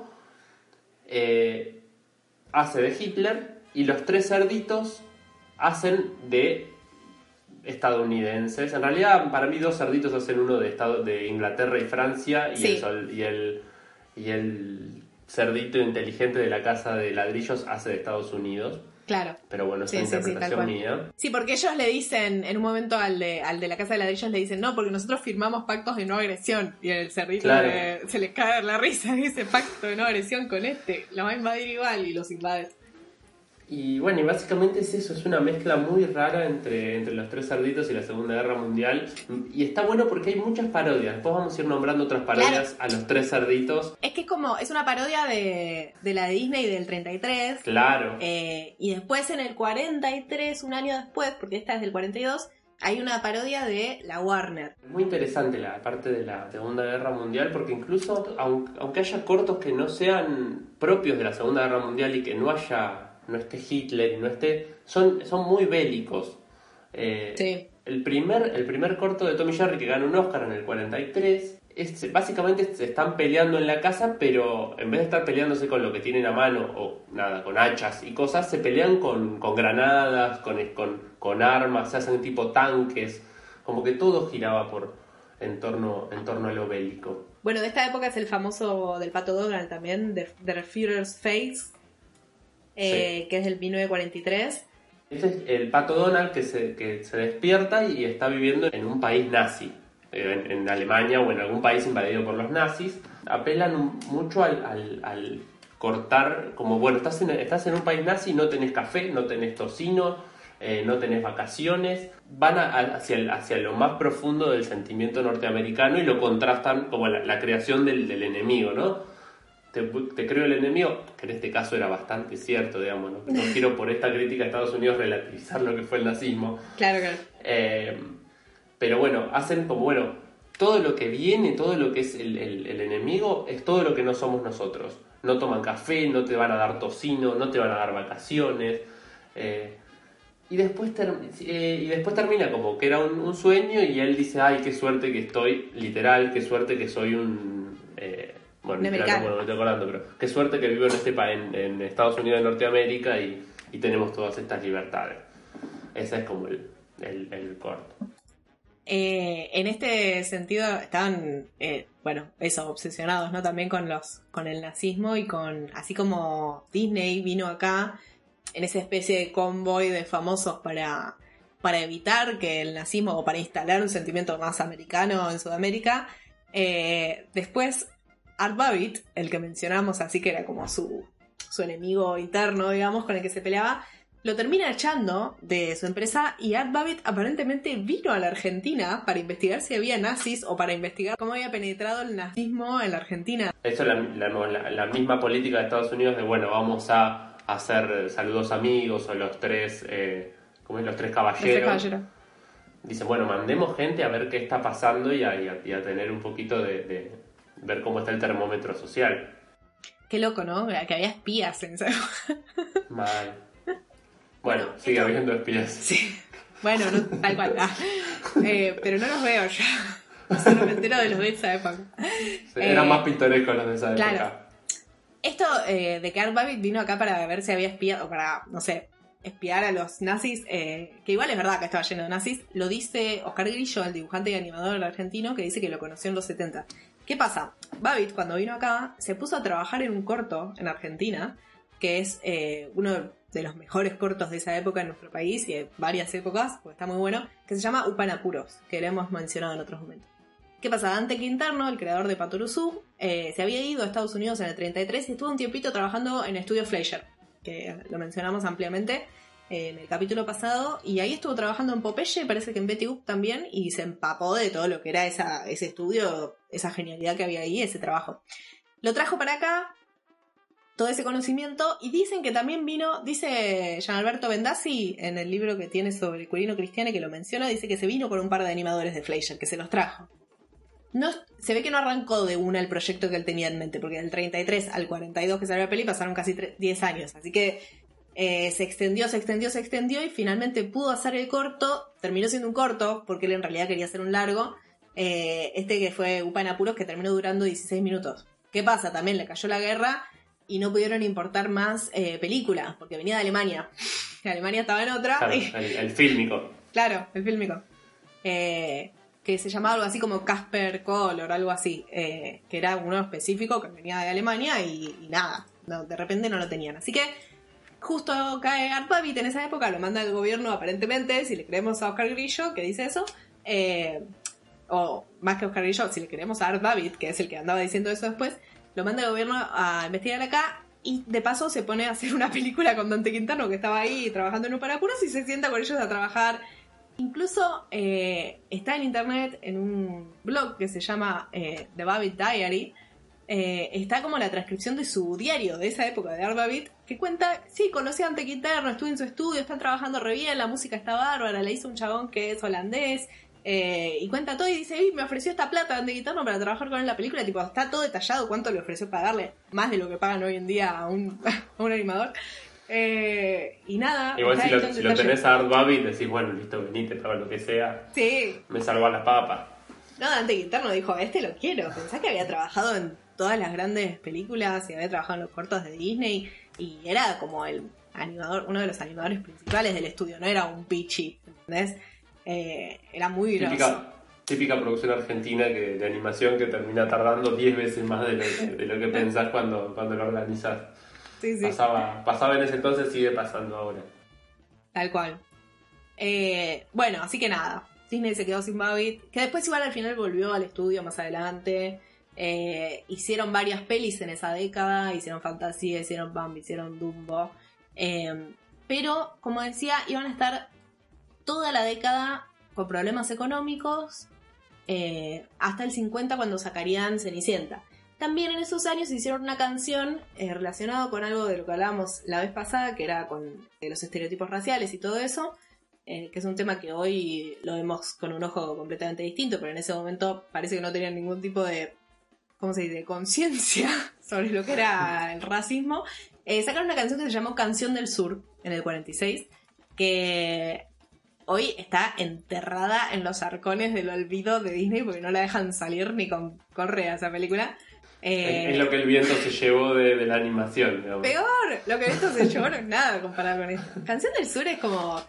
Speaker 2: eh, hace de Hitler y los tres cerditos hacen de estadounidenses. En realidad, para mí, dos cerditos hacen uno de, estado, de Inglaterra y Francia y,
Speaker 1: Sí.
Speaker 2: el, sol- y, el, y el cerdito inteligente de la casa de ladrillos hace de Estados Unidos.
Speaker 1: Claro.
Speaker 2: Pero bueno, es
Speaker 1: Sí,
Speaker 2: una
Speaker 1: sí,
Speaker 2: interpretación mía.
Speaker 1: Sí, porque ellos le dicen, en un momento al de, al de la casa de ladrillos le dicen, no, porque nosotros firmamos pactos de no agresión. Y el cerdito
Speaker 2: Claro.
Speaker 1: le- se les cae la risa, dice pacto de no agresión con este, lo va a invadir igual y los invade.
Speaker 2: Y bueno, y básicamente es eso, es una mezcla muy rara entre, entre los tres cerditos y la Segunda Guerra Mundial. Y está bueno porque hay muchas parodias. Después vamos a ir nombrando otras parodias a los tres cerditos.
Speaker 1: Es que es como, es una parodia de, de la de Disney del 33.
Speaker 2: Claro.
Speaker 1: Eh, y después en el 43, un año después, porque esta es del 42, hay una parodia de la Warner.
Speaker 2: Muy interesante la parte de la Segunda Guerra Mundial, porque incluso, aunque haya cortos que no sean propios de la Segunda Guerra Mundial y que no haya no esté Hitler y no esté. Son, son muy bélicos. Eh,
Speaker 1: Sí.
Speaker 2: el, primer, el primer corto de Tommy Jerry que gana un Oscar en el 43. Es, básicamente se están peleando en la casa, pero en vez de estar peleándose con lo que tienen a mano, o nada, con hachas y cosas, se pelean con, con granadas, con, con, con armas, se hacen tipo tanques, como que todo giraba por en torno, en torno a lo bélico.
Speaker 1: Bueno, de esta época es el famoso del Pato Donald también, de The Führer's Face, eh, que es del 1943.
Speaker 2: Ese es el pato Donald que se, que se despierta y está viviendo en un país nazi, eh, en, en Alemania o en algún país invadido por los nazis. Apelan mucho al, al- al cortar, como bueno, estás en, estás en un país nazi, no tenés café, no tenés tocino, eh, no tenés vacaciones. Van a- a- hacia, el- hacia lo más profundo del sentimiento norteamericano y lo contrastan como la, la creación del, del enemigo, ¿no? Te, te creo el enemigo, que en este caso era bastante cierto, digamos, no, no quiero por esta crítica a Estados Unidos relativizar lo que fue el nazismo,
Speaker 1: Claro, claro.
Speaker 2: Eh, pero bueno, hacen como, bueno, todo lo que viene, todo lo que es el, el- el enemigo, es todo lo que no somos nosotros. No toman café, no te van a dar tocino, no te van a dar vacaciones. eh, y, después ter- eh, y después termina como que era un, un sueño y él dice, ay, qué suerte que estoy, literal, qué suerte que soy un... eh, bueno,
Speaker 1: americano.
Speaker 2: bueno, me estoy acordando, pero qué suerte que vivo en este país, en, en Estados Unidos de Norteamérica y, y tenemos todas estas libertades. Ese es como el, el, el corto.
Speaker 1: Eh, en este sentido estaban, eh, bueno, eso, obsesionados, ¿no? También con los, con el nazismo y con, así como Disney vino acá en esa especie de convoy de famosos para, para evitar que el nazismo o para instalar un sentimiento más americano en Sudamérica. eh, después, Art Babbitt, el que mencionamos, así que era como su, su enemigo interno, digamos, con el que se peleaba, lo termina echando de su empresa y Art Babbitt aparentemente vino a la Argentina para investigar si había nazis o para investigar cómo había penetrado el nazismo en la Argentina.
Speaker 2: Eso es la, la- la- la misma política de Estados Unidos de, bueno, vamos a hacer saludos amigos o los tres, eh, ¿cómo es? Los tres
Speaker 1: Los
Speaker 2: caballeros.
Speaker 1: tres caballeros.
Speaker 2: Dicen, bueno, mandemos gente a ver qué está pasando y a, y a- y a tener un poquito de, de ver cómo está el termómetro social.
Speaker 1: Qué loco, ¿no? Que había espías en esa
Speaker 2: Mal. Bueno,
Speaker 1: Bueno,
Speaker 2: sigue habiendo espías.
Speaker 1: Sí. Bueno, no, tal cual. ah. Eh, pero no los veo ya. Solo me entero de los de esa época.
Speaker 2: Eran
Speaker 1: Eh,
Speaker 2: más pintorescos los de esa
Speaker 1: claro.
Speaker 2: época.
Speaker 1: Esto eh, de que Art Babbitt vino acá para ver si había espiado, o para, no sé, espiar a los nazis, eh, que igual es verdad que estaba lleno de nazis, lo dice Oscar Grillo, el dibujante y animador argentino, que dice que lo conoció en los 70. ¿Qué pasa? Babbitt, cuando vino acá, se puso a trabajar en un corto en Argentina, que es eh, uno de los mejores cortos de esa época en nuestro país y de varias épocas, porque está muy bueno, que se llama Upanapuros, que lo hemos mencionado en otros momentos. ¿Qué pasa? Dante Quinterno, el creador de Patoruzú, eh, se había ido a Estados Unidos en el 33 y estuvo un tiempito trabajando en Estudio Fleischer, que lo mencionamos ampliamente en el capítulo pasado, y ahí estuvo trabajando en Popeye, parece que en Betty Boop también, y se empapó de todo lo que era esa, ese estudio, esa genialidad que había ahí, ese trabajo. Lo trajo para acá, todo ese conocimiento, y dicen que también vino, dice Gian Alberto Bendazzi en el libro que tiene sobre Curino Cristiane, que lo menciona, dice que se vino con un par de animadores de Fleischer, que se los trajo no, se ve que no arrancó de una el proyecto que él tenía en mente, porque del 33 al 42 que salió la peli pasaron casi tre- 10 años. Así que eh, se extendió, se extendió, se extendió y finalmente pudo hacer el corto. Terminó siendo un corto, porque él en realidad quería hacer un largo. eh, este que fue Upa en Apuros, que terminó durando 16 minutos. ¿Qué pasa? También le cayó la guerra y no pudieron importar más eh, películas, porque venía de Alemania. Alemania estaba en otra.
Speaker 2: Claro,
Speaker 1: y-
Speaker 2: el, el fílmico.
Speaker 1: Claro, el fílmico. Que se llamaba algo así como Casper Color, algo así. que era uno específico que venía de Alemania y, y nada. no, de repente no lo tenían. Así que justo cae Art Babbitt en esa época, lo manda el gobierno aparentemente, si le creemos a Oscar Grillo, que dice eso. eh, o más que Oscar Grillo, si le creemos a Art Babbitt, que es el que andaba diciendo eso después, lo manda el gobierno a investigar acá y de paso se pone a hacer una película con Dante Quintano que estaba ahí trabajando en un paracuros y se sienta con ellos a trabajar. Incluso eh, está en internet en un blog que se llama eh, The Babbitt Diary. Eh, está como la transcripción de su diario de esa época de Art Babbitt que cuenta, sí, conocí a Dante Quintano, estuve en su estudio, están trabajando re bien, la música está bárbara, le hizo un chabón que es holandés, eh, y cuenta todo y dice, "Ey, me ofreció esta plata Dante Quintano para trabajar con él en la película, tipo, está todo detallado cuánto le ofreció pagarle, más de lo que pagan hoy en día a un, a un animador. Eh, y nada.
Speaker 2: Igual si lo, si tenés a Art Babbitt, decís, bueno, listo, venite, para lo que sea,
Speaker 1: Sí,
Speaker 2: me salva las papas.
Speaker 1: No, Dante Quintano dijo, este lo quiero. Pensá que había trabajado en todas las grandes películas y había trabajado en los cortos de Disney y era como el animador, uno de los animadores principales del estudio, no era un pichi, ¿entendés? Eh, era muy.
Speaker 2: Típica, típica producción argentina que, de animación que termina tardando 10 veces más de lo que, de lo que pensás cuando, cuando lo organizás.
Speaker 1: Sí, sí,
Speaker 2: Pasaba, pasaba en ese entonces, sigue pasando ahora.
Speaker 1: tal cual. Eh, bueno, así que nada, Disney se quedó sin Babbitt, que después igual al final volvió al estudio más adelante. Eh, hicieron varias pelis en esa década, hicieron Fantasía, hicieron Bambi, hicieron Dumbo. Eh, pero, como decía, iban a estar toda la década con problemas económicos eh, hasta el 50 cuando sacarían Cenicienta. También en esos años hicieron una canción eh, relacionada con algo de lo que hablábamos la vez pasada, que era con los estereotipos raciales y todo eso, que es un tema que hoy lo vemos con un ojo completamente distinto, pero en ese momento parece que no tenían ningún tipo de, ¿cómo se dice?, conciencia sobre lo que era el racismo. Eh, sacaron una canción que se llamó Canción del Sur en el 46, que hoy está enterrada en los arcones del olvido de Disney porque no la dejan salir ni con correa esa película. Eh,
Speaker 2: Es, es lo que el viento se llevó de, de la animación. digamos.
Speaker 1: Peor, lo que esto se llevó no es nada comparado con esto. Canción del Sur es como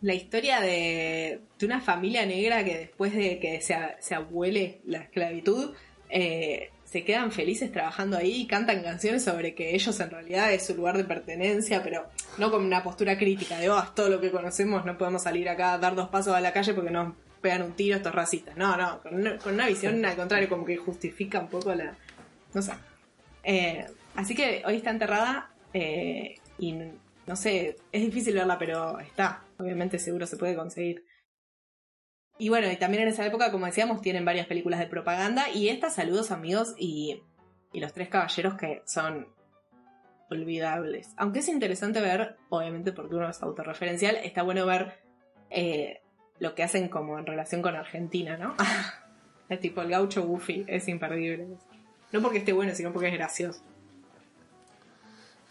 Speaker 1: la historia de, de una familia negra que después de que se, se abuele la esclavitud, eh, se quedan felices trabajando ahí y cantan canciones sobre que ellos en realidad es su lugar de pertenencia, pero no con una postura crítica de, oh, es todo lo que conocemos, no podemos salir acá a dar dos pasos a la calle porque nos pegan un tiro estos racistas. No, no, con una, visión al contrario, como que justifica un poco la... No sé. Eh, así que hoy está enterrada eh, y no sé, es difícil verla, pero está. Obviamente seguro se puede conseguir. Y bueno, y también en esa época, como decíamos, tienen varias películas de propaganda y estas saludos amigos y, y los tres caballeros que son olvidables. Aunque es interesante ver, obviamente porque uno es autorreferencial, está bueno ver eh, lo que hacen como en relación con Argentina, ¿no? es tipo el gaucho Goofy, es imperdible. No porque esté bueno, sino porque es gracioso.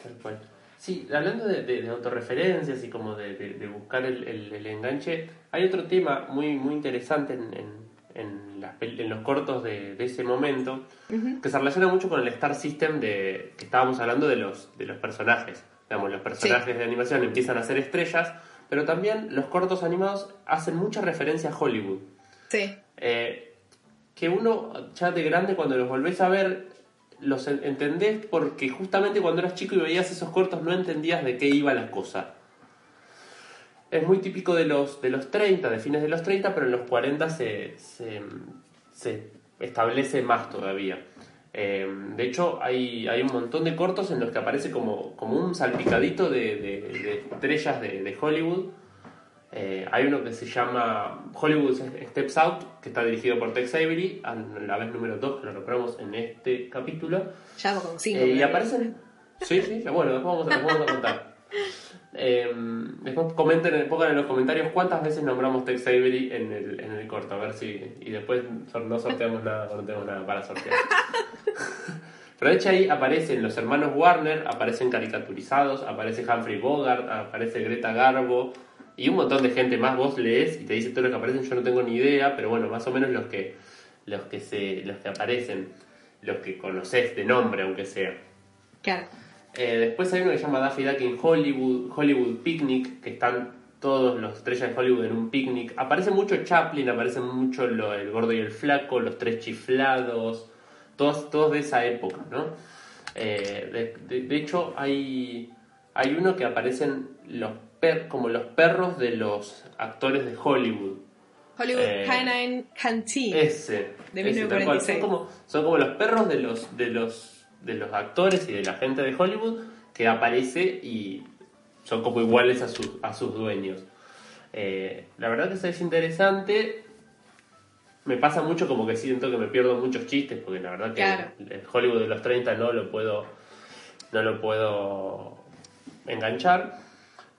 Speaker 2: Tal cual. Sí, hablando de, de- de autorreferencias y como de, de- buscar el, el- el enganche, hay otro tema muy, muy interesante en, en- en las pel- en los cortos de, de ese momento que se relaciona mucho con el Star System de que estábamos hablando de los, de los personajes. Digamos, los personajes de animación empiezan a ser estrellas, pero también los cortos animados hacen mucha referencia a Hollywood.
Speaker 1: Sí,
Speaker 2: Eh, que uno ya de grande cuando los volvés a ver los en- entendés porque justamente cuando eras chico y veías esos cortos no entendías de qué iba la cosa. Es muy típico de los, de los 30, de fines de los 30, pero en los 40 se, se, establece más todavía. Eh, de hecho, hay, hay un montón de cortos en los que aparece como, como un salpicadito de, de- de estrellas de, de Hollywood. Eh, hay uno que se llama Hollywood Steps Out, que está dirigido por Tex Avery, a la vez número 2, que lo nombramos en este capítulo.
Speaker 1: ya como cinco.
Speaker 2: Eh, y aparecen. Sí, sí, bueno, después vamos a, después vamos a contar. Eh, después comenten, pongan en los comentarios cuántas veces nombramos Tex Avery en el, en el corto, a ver si. Y después no sorteamos nada, no tenemos nada para sortear. Pero de hecho ahí aparecen los hermanos Warner, aparecen caricaturizados, aparece Humphrey Bogart, aparece Greta Garbo y un montón de gente más. Vos lees y te dice todo lo que aparecen, yo no tengo ni idea, pero bueno, más o menos los que, los que, se, los que aparecen, los que conoces de nombre, aunque sea.
Speaker 1: Claro.
Speaker 2: Eh, después hay uno que se llama Daffy Duck in Hollywood, Hollywood Picnic, que están todos los estrellas de Hollywood en un picnic. Aparece mucho Chaplin, aparece mucho lo- el gordo y el flaco, los tres chiflados, todos, todos de esa época, ¿no? Eh, de, de- de hecho, hay, hay uno que aparecen los per- como los perros de los actores de Hollywood.
Speaker 1: Hollywood
Speaker 2: Eh,
Speaker 1: Canine Canteen.
Speaker 2: Ese.
Speaker 1: De
Speaker 2: ese, tal cual.
Speaker 1: 1946.
Speaker 2: Son como, son como los perros de los, de los de los actores y de la gente de Hollywood que aparece y son como iguales a sus, a sus dueños. Eh, la verdad que eso es interesante. Me pasa mucho como que siento que me pierdo muchos chistes, porque la verdad que el, Hollywood de los 30 no lo puedo, no lo puedo enganchar.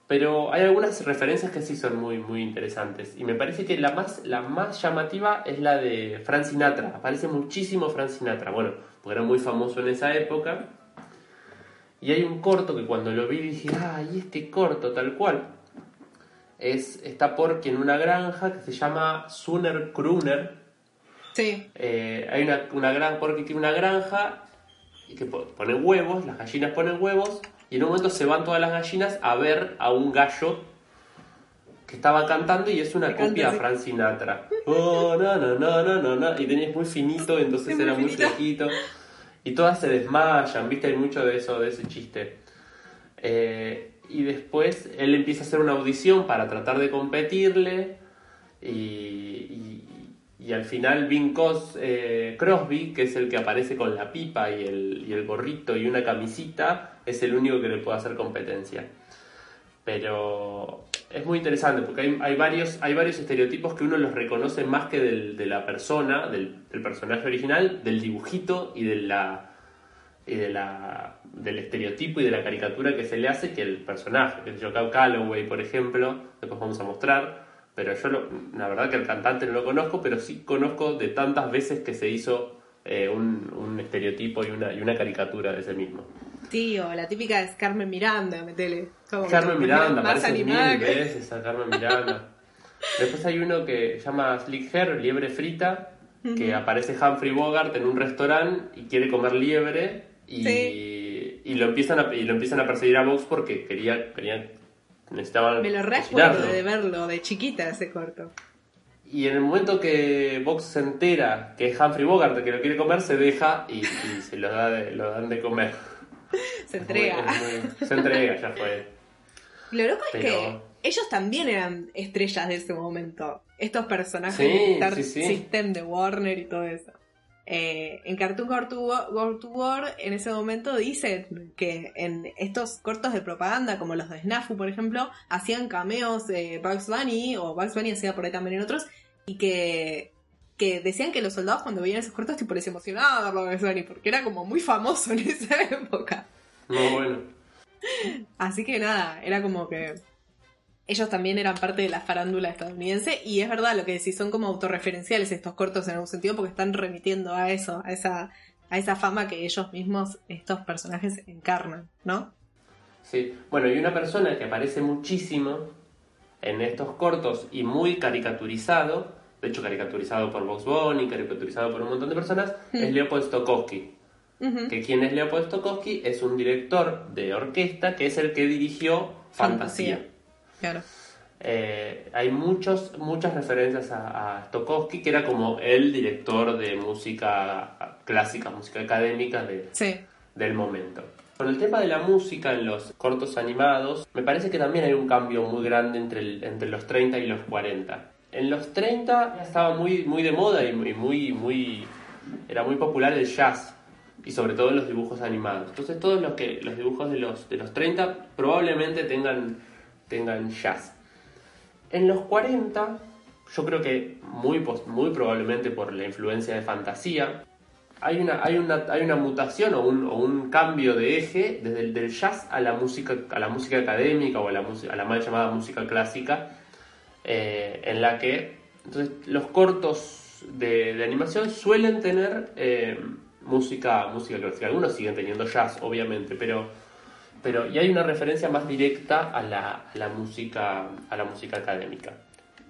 Speaker 2: Pero hay algunas referencias que sí son muy, muy interesantes. Y me parece que la más, la más llamativa es la de Frank Sinatra. Aparece muchísimo Frank Sinatra. Bueno, porque era muy famoso en esa época. Y hay un corto que cuando lo vi dije, ah, y este corto tal cual. Es, está Porky en una granja que se llama Suner Kruner.
Speaker 1: Sí.
Speaker 2: Eh, hay una, una gran, Porky tiene una granja y que pone huevos, las gallinas ponen huevos y en un momento se van todas las gallinas a ver a un gallo que estaba cantando y es una copia de Frank Sinatra. Oh, no, no, no, no, no, Y tenías muy finito, entonces era muy flojito. Y todas se desmayan, ¿viste? Hay mucho de eso, de ese chiste. Eh, y después él empieza a hacer una audición para tratar de competirle y, y, al final Bing eh, Crosby, que es el que aparece con la pipa y el, y el gorrito y una camisita, es el único que le puede hacer competencia. Pero es muy interesante porque hay, varios, hay varios estereotipos que uno los reconoce más que del, de la persona, del, personaje original, del dibujito y de la, y de la del estereotipo y de la caricatura que se le hace que el personaje. Que yo, Calloway, por ejemplo, después vamos a mostrar. Pero yo, la verdad que el cantante no lo conozco, pero sí conozco de tantas veces que se hizo eh, un, un, estereotipo y una, y una caricatura de ese mismo.
Speaker 1: Tío, la típica es Carmen Miranda, metele.
Speaker 2: Carmen Miranda, más animada mil veces a Carmen Miranda. Después hay uno que se llama Slick Hair, liebre frita, que aparece Humphrey Bogart en un restaurante y quiere comer liebre y, y, lo empiezan a, y lo empiezan a perseguir a Vox porque quería, querían, necesitaban
Speaker 1: Me lo recuerdo de verlo de chiquita ese corto.
Speaker 2: Y en el momento que Vox se entera que es Humphrey Bogart que lo quiere comer, se deja y, se lo, da lo dan de comer
Speaker 1: se entrega.
Speaker 2: se entrega, ya fue.
Speaker 1: Lo loco es que ellos también eran estrellas de ese momento. Estos personajes de System de Warner y todo eso. Eh, en Cartoon Go to, War, en ese momento dicen que en estos cortos de propaganda, como los de Snafu, por ejemplo, hacían cameos de Bugs Bunny, o Bugs Bunny hacía por ahí también en otros, y que que decían que los soldados cuando veían esos cortos tipo les emocionaba verlo de porque era como muy famoso en esa época.
Speaker 2: Muy bueno.
Speaker 1: Así que nada, era como que ellos también eran parte de la farándula estadounidense y es verdad lo que decís, son como autorreferenciales estos cortos en algún sentido porque están remitiendo a eso, a esa, a esa fama que ellos mismos, estos personajes, encarnan, ¿no?
Speaker 2: Sí, bueno, y una persona que aparece muchísimo en estos cortos y muy caricaturizado de hecho caricaturizado por Vox Bunny, caricaturizado por un montón de personas, es Leopold Stokowski. Que quien es Leopold Stokowski es un director de orquesta que es el que dirigió Fantasía.
Speaker 1: Claro.
Speaker 2: Eh, hay muchos, muchas referencias a, Stokowski, que era como el director de música clásica, música académica de, del momento. Con el tema de la música en los cortos animados, me parece que también hay un cambio muy grande entre, entre los 30 y los 40 en los 30 estaba muy, muy de moda y muy, muy, era muy popular el jazz y sobre todo los dibujos animados. Entonces todos los, que, los dibujos de los, de los 30 probablemente tengan, tengan jazz. En los 40, yo creo que muy, muy probablemente por la influencia de fantasía, hay una, hay una, hay una mutación o un, cambio de eje desde el jazz a la música, a la música académica o a la, a la mal llamada música clásica eh, en la que entonces, los cortos de, animación suelen tener eh, música, música clásica. Algunos siguen teniendo jazz, obviamente, pero, pero y hay una referencia más directa a la, música, a la música académica.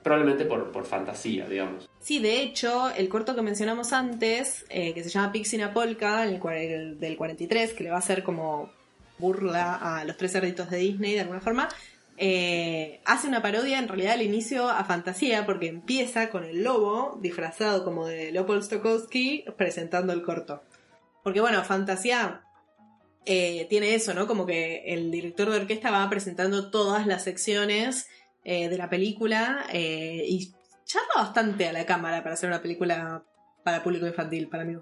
Speaker 2: Probablemente por, por, fantasía, digamos.
Speaker 1: Sí, de hecho, el corto que mencionamos antes, eh, que se llama Pixina Polka, el, del 43, que le va a hacer como burla a los tres cerditos de Disney de alguna forma, eh, hace una parodia en realidad al inicio a fantasía porque empieza con el lobo disfrazado como de Leopold Stokowski presentando el corto. Porque bueno, fantasía eh, tiene eso, ¿no? Como que el director de orquesta va presentando todas las secciones eh, de la película y charla bastante a la cámara para hacer una película para público infantil, para mí.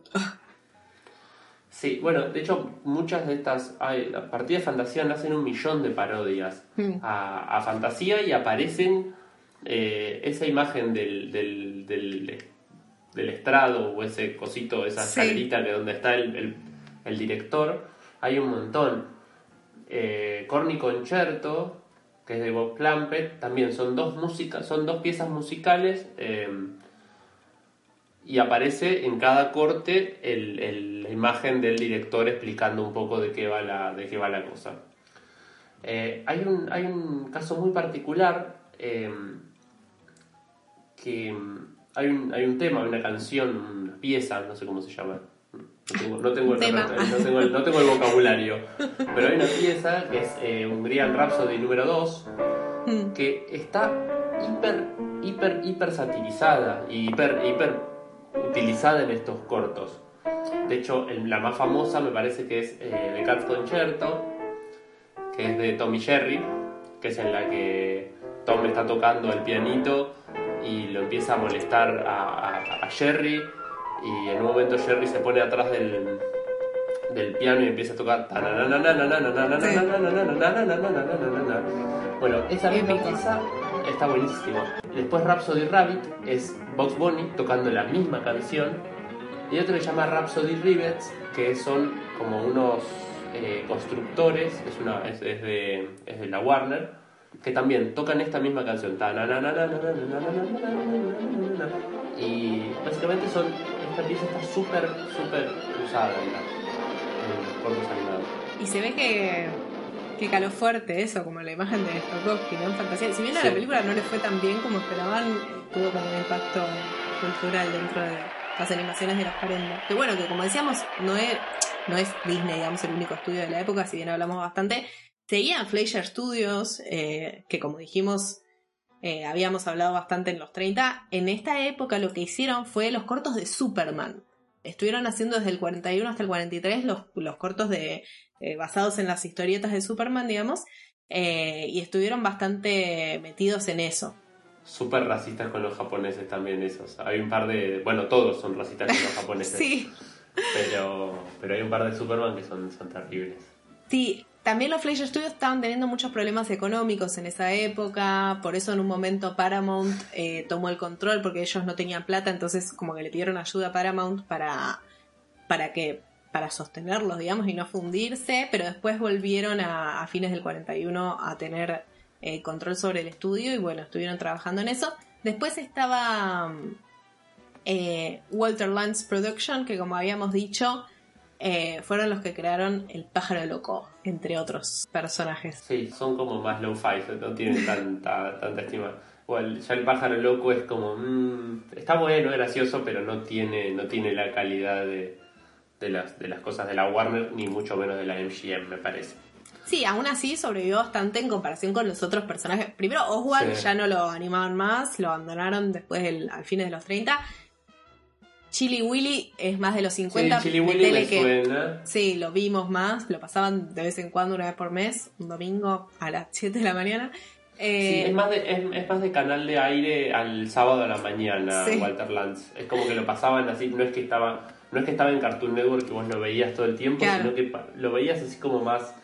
Speaker 2: Sí, bueno, de hecho, muchas de estas. Hay, a partir de Fantasía nacen un millón de parodias
Speaker 1: Mm.
Speaker 2: a, a Fantasía y aparecen eh, esa imagen del, del, del, del estrado o ese cosito, esa
Speaker 1: Sí.
Speaker 2: escalerita que donde está el, el, el director. Hay un montón. Eh, Corny Concerto, que es de Bob Clampett, también son dos son dos piezas musicales. eh, y aparece en cada corte el- la imagen del director explicando un poco de qué va la, de qué va la cosa. Eh, hay, un, hay un caso muy particular eh, que mm, hay un, hay un tema, una canción, una pieza, no sé cómo se llama. No tengo, no tengo el, no tengo el- no tengo el vocabulario. Pero hay una pieza que es eh, Hungarian Rhapsody número 2
Speaker 1: Mm.
Speaker 2: que está hiper, hiper, hiper satirizada y hiper, hiper utilizada en estos cortos. De hecho, el- la más famosa me parece que es eh, The Cat's Concerto, que es de Tommy Jerry, que es en la que Tom está tocando el pianito y lo empieza a molestar a, a- a Jerry y en un momento Jerry se pone atrás del, del piano y empieza a tocar bueno esa misma pieza está buenísimo. Después Rhapsody Rabbit es Box Bunny tocando la misma canción y otro que se llama Rhapsody Rivets que son como unos eh, constructores es, una, es, es de, es de la Warner que también tocan esta misma canción. Y básicamente son esta pieza está súper súper usada en, la- en los cortos animados
Speaker 1: Y se ve que, que caló fuerte eso, como la imagen de Stokowski, ¿no? En fantasía. Si bien a
Speaker 2: Sí.
Speaker 1: la película no le fue tan bien como esperaban, tuvo como un impacto cultural dentro de las animaciones de los 40. Que bueno, que como decíamos, no es, no es Disney, digamos, el único estudio de la época, si bien hablamos bastante. Seguían Fleischer Studios, eh, que como dijimos, eh, habíamos hablado bastante en los 30. En esta época lo que hicieron fue los cortos de Superman. Estuvieron haciendo desde el 41 hasta el 43 los, los cortos de, eh, basados en las historietas de Superman, digamos, eh, y estuvieron bastante metidos en eso.
Speaker 2: súper racistas con los japoneses también esos hay un par de bueno todos son racistas con los japoneses
Speaker 1: Sí,
Speaker 2: pero pero hay un par de Superman que son, son terribles
Speaker 1: sí. También los Fleischer Studios estaban teniendo muchos problemas económicos en esa época, por eso en un momento Paramount eh, tomó el control porque ellos no tenían plata, entonces como que le pidieron ayuda a Paramount para, para que para sostenerlos, digamos, y no fundirse, pero después volvieron a, a fines del 41 a tener eh, control sobre el estudio y bueno, estuvieron trabajando en eso. Después estaba mm, eh, Walter Lance Production, que como habíamos dicho, eh, fueron los que crearon El pájaro loco, entre otros personajes.
Speaker 2: sí son como más low fi no tienen tanta tanta estima ya el pájaro loco es como mm, está bueno gracioso pero no tiene no tiene la calidad de de las, de las cosas de la Warner, ni mucho menos de la MGM, me parece.
Speaker 1: Sí, aún así sobrevivió bastante en comparación con los otros personajes. Primero, Oswald
Speaker 2: Sí.
Speaker 1: ya no lo animaban más, lo abandonaron después del, al fines de los 30. Chili Willy es más de los 50.
Speaker 2: Sí, Chili Willy
Speaker 1: tele
Speaker 2: me
Speaker 1: que-
Speaker 2: suena.
Speaker 1: Sí, lo vimos más, lo pasaban de vez en cuando, una vez por mes, un domingo a las 7 de la mañana. Eh,
Speaker 2: Sí, es más, de, es, es más de canal de aire al sábado a la mañana,
Speaker 1: Sí.
Speaker 2: Walter Lance. Es como que lo pasaban así, no es que estaba no es que estaba en Cartoon Network que vos lo veías todo el tiempo,
Speaker 1: Claro.
Speaker 2: sino que lo veías así como más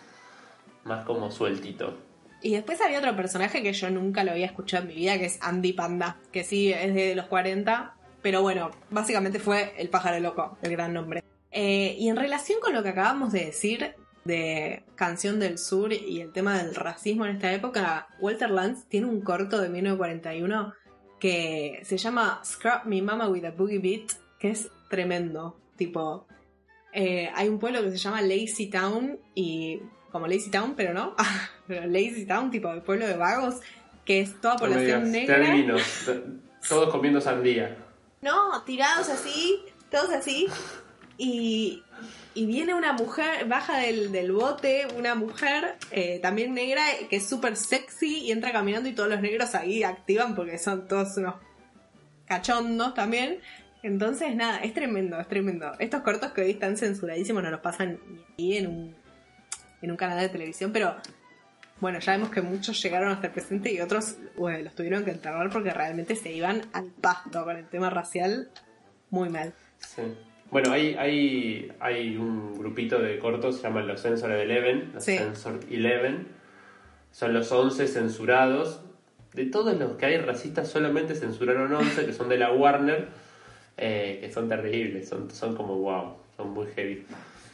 Speaker 2: más como sueltito.
Speaker 1: Y después había otro personaje que yo nunca lo había escuchado en mi vida, que es Andy Panda, que sí es de los 40, pero bueno, básicamente fue el pájaro loco, el gran nombre. Eh, y en relación con lo que acabamos de decir de Canción del Sur y el tema del racismo en esta época, Walter Lance tiene un corto de 1941 que se llama Scrap Me Mama with a Boogie Beat, que es tremendo. Tipo, eh, hay un pueblo que se llama Lazy Town y como Lazy Town, pero no, pero Lazy Town, tipo el pueblo de vagos, que es toda
Speaker 2: No
Speaker 1: población
Speaker 2: digas,
Speaker 1: negra.
Speaker 2: Todos comiendo sandía.
Speaker 1: No, tirados así, todos así. Y, y viene una mujer, baja del, del bote, una mujer eh, también negra, que es súper sexy y entra caminando y todos los negros ahí activan porque son todos unos cachondos también. Entonces, nada, es tremendo, es tremendo. Estos cortos que hoy están censuradísimos no los pasan ni en un, en un canal de televisión, pero bueno, ya vemos que muchos llegaron a estar presentes y otros bueno, los tuvieron que enterrar porque realmente se iban al pasto con el tema racial muy mal.
Speaker 2: Sí. Bueno, hay, hay, hay un grupito de cortos, se llaman los Sensor Eleven, los
Speaker 1: Sí.
Speaker 2: Sensor Eleven. Son los 11 censurados. De todos los que hay racistas, solamente censuraron 11, que son de la Warner, eh, que son terribles, son, son como wow, son muy heavy.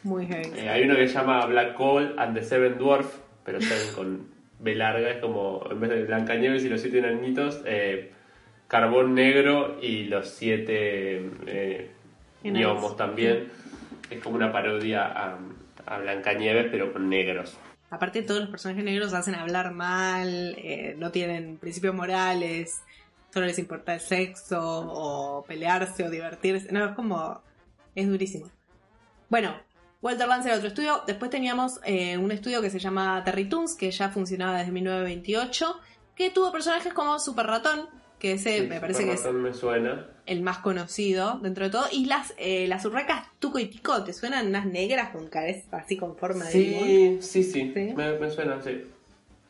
Speaker 1: Muy heavy.
Speaker 2: Eh, hay uno que se llama Black Hole and the Seven Dwarf, pero saben con B larga, es como en vez de Blancanieves y los siete enanitos, eh, Carbón Negro y los siete eh, gnomos también. Es como una parodia a, a Blancanieves, pero con negros.
Speaker 1: Aparte, todos los personajes negros hacen hablar mal, eh, no tienen principios morales, solo les importa el sexo, o pelearse, o divertirse. No, es como. Es durísimo. Bueno, Walter Lance era otro estudio. Después teníamos eh, un estudio que se llama Terry Toons, que ya funcionaba desde 1928, que tuvo personajes como Super Ratón, que ese
Speaker 2: Sí,
Speaker 1: me parece que es
Speaker 2: Superman me suena.
Speaker 1: el más conocido dentro de todo. Y las, eh, las urracas Tuco y Tico, ¿te suenan unas negras con cabeza así con forma de limón?
Speaker 2: Sí, sí, sí,
Speaker 1: Sí.
Speaker 2: Me, me suena, sí.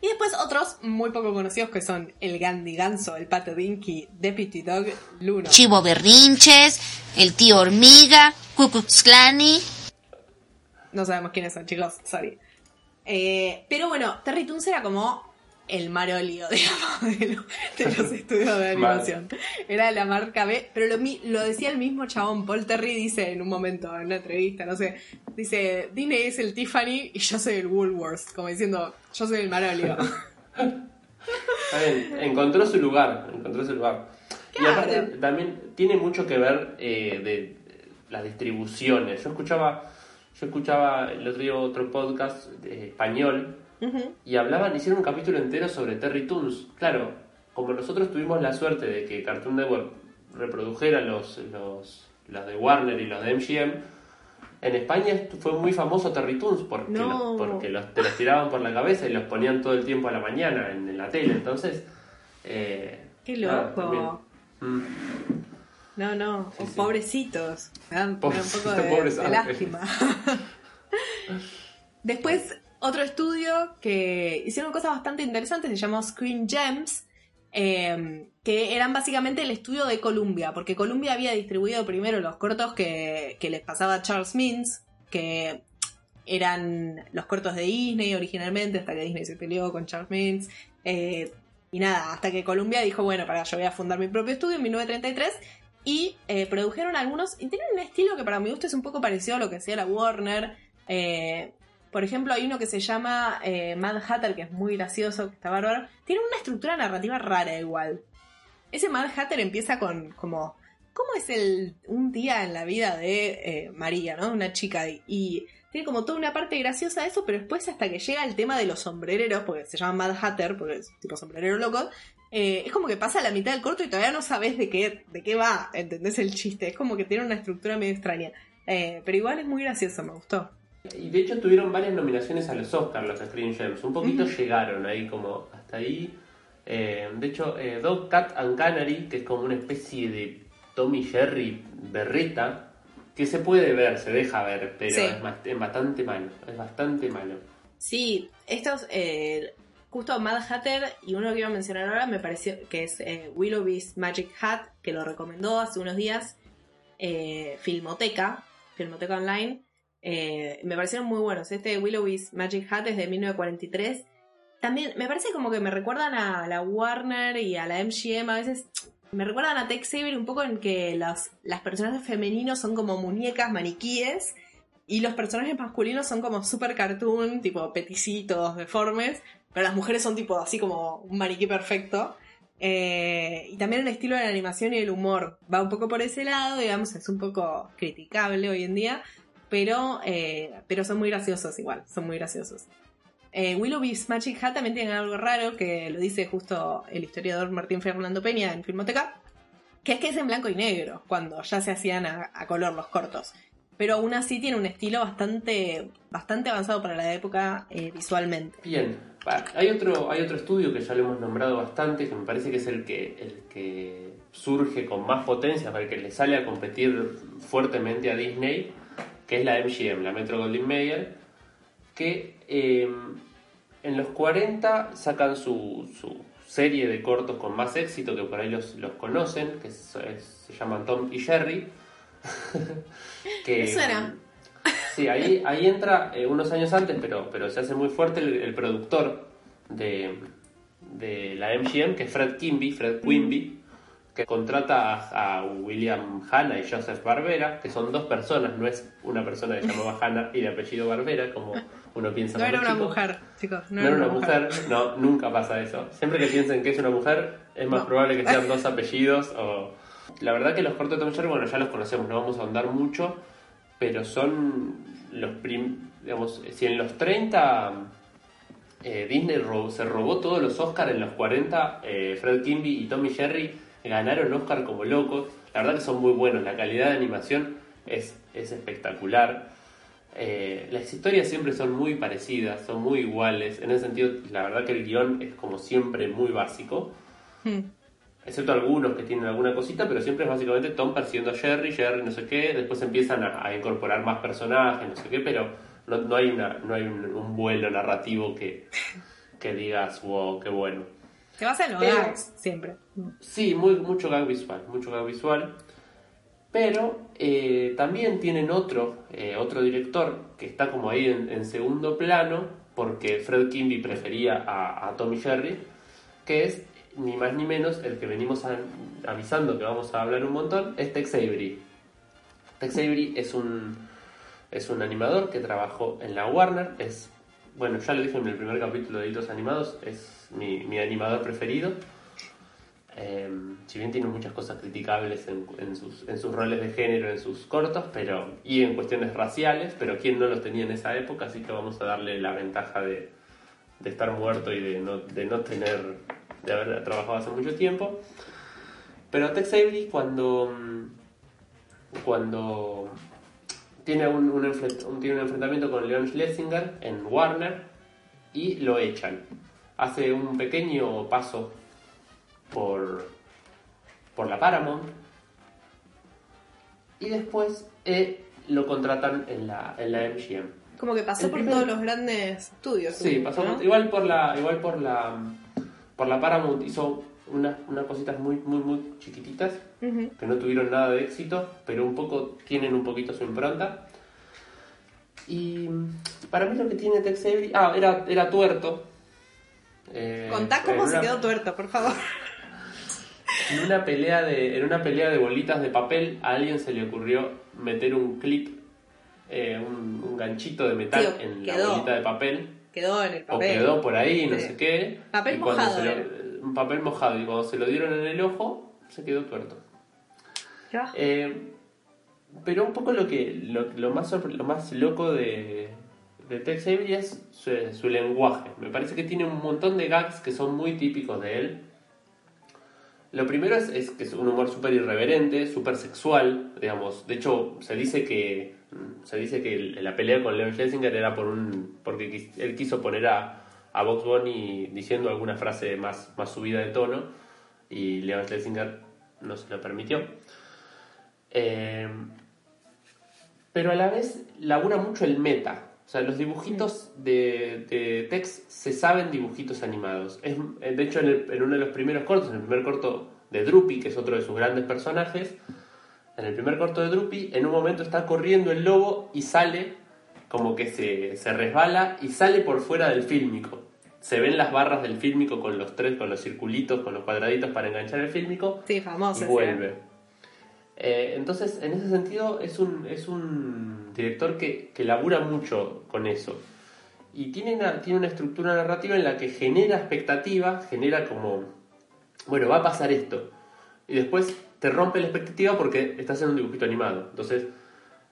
Speaker 1: Y después otros muy poco conocidos que son el Gandhi Ganso, el Pato Dinky, Deputy Dog, Luno.
Speaker 3: Chivo Berrinches, el tío Hormiga, Klani.
Speaker 1: No sabemos quiénes son, chicos, sorry. Eh, pero bueno, Terry Toons era como el marolio, digamos, de, lo- de los estudios de animación. Era la marca B, pero lo, mi- lo decía el mismo chabón. Paul Terry dice en un momento, en una entrevista, no sé, dice, Disney es el Tiffany y yo soy el Woolworths, como diciendo, yo soy el marolio.
Speaker 2: Encontró su lugar, encontró su lugar. Y aparte también tiene mucho que ver eh, de las distribuciones. Yo escuchaba, yo escuchaba el otro día otro podcast de español y hablaban, hicieron un capítulo entero sobre Terry Toons. Claro, como nosotros tuvimos la suerte de que Cartoon Network reprodujera los, los, los de Warner y los de MGM, en España fue muy famoso Terry Toons porque,
Speaker 1: No.
Speaker 2: los, porque los, te los tiraban por la cabeza y los ponían todo el tiempo a la mañana en, en la tele. Entonces, eh,
Speaker 1: Qué loco. No, no,
Speaker 2: Sí, sí.
Speaker 1: pobrecitos. Me dan, me un poco de,
Speaker 2: ángeles.
Speaker 1: lástima. Después, otro estudio que hicieron cosas bastante interesantes se llamó Screen Gems, eh, que eran básicamente el estudio de Columbia, porque Columbia había distribuido primero los cortos que, que les pasaba a Charles Mintz, que eran los cortos de Disney originalmente, hasta que Disney se peleó con Charles Mintz. eh, y nada, hasta que Columbia dijo, bueno, para, yo voy a fundar mi propio estudio en 1933. Y eh, produjeron algunos, y tienen un estilo que para mi gusto es un poco parecido a lo que hacía la Warner. Eh, por ejemplo, hay uno que se llama eh, Mad Hatter, que es muy gracioso, que está bárbaro. Tiene una estructura narrativa rara igual. Ese Mad Hatter empieza con como... ¿Cómo es el un día en la vida de María, ¿no? Una chica. Y, y tiene como toda una parte graciosa de eso, pero después hasta que llega el tema de los sombrereros, porque se llama Mad Hatter, porque es tipo sombrerero loco, eh, es como que pasa la mitad del corto y todavía no sabes de qué, de qué va, ¿entendés el chiste? Es como que tiene una estructura medio extraña. Eh, pero igual es muy gracioso, me gustó.
Speaker 2: Y de hecho tuvieron varias nominaciones a los Oscars, los Screen Gems. Un poquito llegaron ahí como hasta ahí. Eh, de hecho, Dog, Cat and Canary, que es como una especie de Tommy Jerry berreta, que se puede ver, se deja ver, pero
Speaker 1: Sí.
Speaker 2: es, bast- es bastante malo. Es bastante malo.
Speaker 1: Sí, estos, eh, justo Mad Hatter y uno que iba a mencionar ahora me pareció que es eh, Willowby's Magic Hat, que lo recomendó hace unos días eh, Filmoteca, Filmoteca Online. Eh, me parecieron muy buenos. Este Willowby's Magic Hat es de 1943. También me parece como que me recuerdan a la Warner y a la MGM a veces. Me recuerdan a Tex Avery un poco en que las, las personajes femeninos son como muñecas, maniquíes, y los personajes masculinos son como super cartoon, tipo peticitos, deformes, pero las mujeres son tipo así como un maniquí perfecto. Eh, y también el estilo de la animación y el humor va un poco por ese lado, digamos, es un poco criticable hoy en día, pero, eh, pero son muy graciosos igual, son muy graciosos. Eh, Willowby's Magic Hat también tiene algo raro que lo dice justo el historiador Martín Fernando Peña en Filmoteca, que es que es en blanco y negro, cuando ya se hacían a, a color los cortos. Pero aún así tiene un estilo bastante, bastante avanzado para la época eh, visualmente.
Speaker 2: Bien, hay otro, hay otro estudio que ya lo hemos nombrado bastante, que me parece que es el que, el que surge con más potencia, para el que le sale a competir fuertemente a Disney, que es la MGM, la Metro Goldwyn Mayer, que eh, en los 40 sacan su, su serie de cortos con más éxito, que por ahí los, los conocen, que se llaman Tom y Jerry, que,
Speaker 1: Me suena.
Speaker 2: Sí, ahí, ahí entra eh, unos años antes, pero, pero se hace muy fuerte el, el productor de, de la MGM, que es Fred Quimby, Fred Quimby, que contrata a, a William Hanna y Joseph Barbera, que son dos personas, no es una persona que se llamaba Hanna y de apellido Barbera, como uno piensa
Speaker 1: No era una mujer, chicos. No,
Speaker 2: No era una mujer, no, nunca pasa eso. Siempre que piensen que es una mujer, es más
Speaker 1: No.
Speaker 2: probable que sean dos apellidos o... La verdad que los cortos de Tom Jerry, bueno, ya los conocemos, no vamos a ahondar mucho, pero son los prim... digamos, si en los 30 eh, Disney se robó todos los Oscars, en los 40 eh, Fred Kimby y Tommy Jerry ganaron Oscar como locos. La verdad que son muy buenos, la calidad de animación es, es espectacular. Eh, las historias siempre son muy parecidas, son muy iguales. En ese sentido, la verdad que el guion es como siempre muy básico.
Speaker 1: Hmm.
Speaker 2: Excepto algunos que tienen alguna cosita, pero siempre es básicamente Tom persiguiendo a Jerry, Jerry no sé qué, después empiezan a, a incorporar más personajes, no sé qué, pero no, no hay, una, no hay un, un vuelo narrativo que, que digas, wow, qué bueno.
Speaker 1: Se basa en los
Speaker 2: Pero-
Speaker 1: gags, siempre.
Speaker 2: Sí, muy, mucho gag visual, mucho gag visual. Pero eh, también tienen otro, eh, otro director que está como ahí en, en segundo plano, porque Fred Kimby prefería a, a Tommy Jerry, que es ni más ni menos el que venimos avisando que vamos a hablar un montón, es Tex Avery. Tex Avery es un, es un animador que trabajó en la Warner, es, bueno, ya lo dije en el primer capítulo de Hitos Animados, es mi, mi animador preferido. Eh, si bien tiene muchas cosas criticables en, en sus, en sus roles de género, en sus cortos, pero y en cuestiones raciales, pero quién no los tenía en esa época, así que vamos a darle la ventaja de, de estar muerto y de no, de no tener, de haber trabajado hace mucho tiempo. Pero Tex Avery cuando, mm, cuando tiene un, un, tiene un enfrentamiento con Leon Schlesinger en Warner y lo echan. Hace un pequeño paso por, por la Paramount y después eh, lo contratan en la, en la MGM.
Speaker 1: Como que pasó
Speaker 2: El
Speaker 1: por
Speaker 2: primer-
Speaker 1: todos los grandes estudios.
Speaker 2: Sí, pasó igual por la igual por la por la Paramount hizo unas unas cositas muy muy muy chiquititas que no tuvieron nada de éxito, pero un poco tienen un poquito su impronta. Y para mí lo que tiene Tex Avery, ah, era era tuerto. Eh,
Speaker 1: Contá cómo se
Speaker 2: una-
Speaker 1: quedó tuerto, por favor.
Speaker 2: En una pelea de en una pelea de bolitas de papel a alguien se le ocurrió meter un clip eh, un, un ganchito de metal en
Speaker 1: quedó.
Speaker 2: la bolita de papel
Speaker 1: Quedó en el
Speaker 2: o
Speaker 1: papel.
Speaker 2: quedó por ahí, no
Speaker 1: Sí.
Speaker 2: sé qué.
Speaker 1: Papel
Speaker 2: y
Speaker 1: mojado
Speaker 2: lo- un papel mojado. Y cuando se lo dieron en el ojo, se quedó tuerto.
Speaker 1: Ya.
Speaker 2: Eh, pero un poco lo que lo, lo más lo más loco de, de Tex Avery es su, su lenguaje. Me parece que tiene un montón de gags que son muy típicos de él. Lo primero es, es que es un humor súper irreverente, súper sexual, digamos. De hecho, se dice que se dice que la pelea con Leon Schlesinger era por un porque él quiso poner a, a Box Bunny diciendo alguna frase más, más subida de tono y Leon Schlesinger no se lo permitió. Eh, pero a la vez labura mucho el meta. O sea, los dibujitos de, de Tex se saben dibujitos animados. Es, de hecho, en, en uno de los primeros cortos, en el primer corto de Drupi, que es otro de sus grandes personajes, en el primer corto de Drupi, en un momento está corriendo el lobo y sale, como que se, se resbala y sale por fuera del fílmico. Se ven las barras del fílmico con los tres, con los circulitos, con los cuadraditos para enganchar el fílmico
Speaker 1: Sí, famoso.
Speaker 2: y vuelve. Eh, entonces, en ese sentido, es un, es un director que, que labura mucho con eso. Y tiene una, tiene una estructura narrativa en la que genera expectativa, genera como, bueno, va a pasar esto. Y después te rompe la expectativa porque estás en un dibujito animado. Entonces,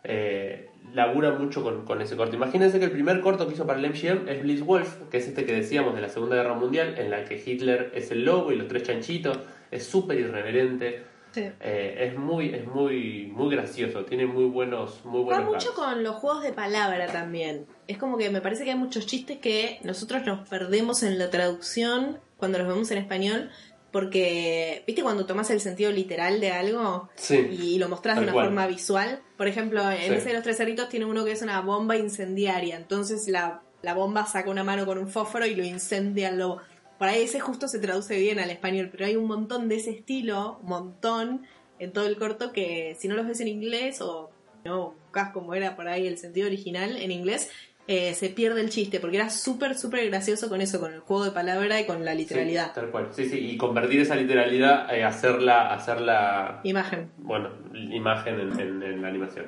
Speaker 2: eh, labura mucho con, con ese corto. Imagínense que el primer corto que hizo para el MGM es Bliss Wolf, que es este que decíamos de la Segunda Guerra Mundial, en la que Hitler es el lobo y los tres chanchitos. Es súper irreverente.
Speaker 1: Sí.
Speaker 2: Eh, es muy, es muy, muy gracioso, tiene muy buenos, muy
Speaker 1: Va
Speaker 2: buenos
Speaker 1: mucho
Speaker 2: gags.
Speaker 1: con los juegos de palabra también. Es como que me parece que hay muchos chistes que nosotros nos perdemos en la traducción cuando los vemos en español. Porque, ¿viste cuando tomas el sentido literal de algo
Speaker 2: Sí.
Speaker 1: y lo mostrás de una
Speaker 2: cual.
Speaker 1: forma visual? Por ejemplo, en
Speaker 2: Sí.
Speaker 1: ese de los tres cerritos tiene uno que es una bomba incendiaria. Entonces la, la bomba saca una mano con un fósforo y lo incendia al lobo. Por ahí ese justo se traduce bien al español, pero hay un montón de ese estilo, un montón, en todo el corto que si no los ves en inglés o no buscas como era por ahí el sentido original en inglés, eh, se pierde el chiste, porque era súper, súper gracioso con eso, con el juego de palabra y con la literalidad.
Speaker 2: Sí, tal cual. Sí, sí, y convertir esa literalidad, eh, hacerla, hacerla,
Speaker 1: Imagen.
Speaker 2: bueno, imagen en, en- en la animación.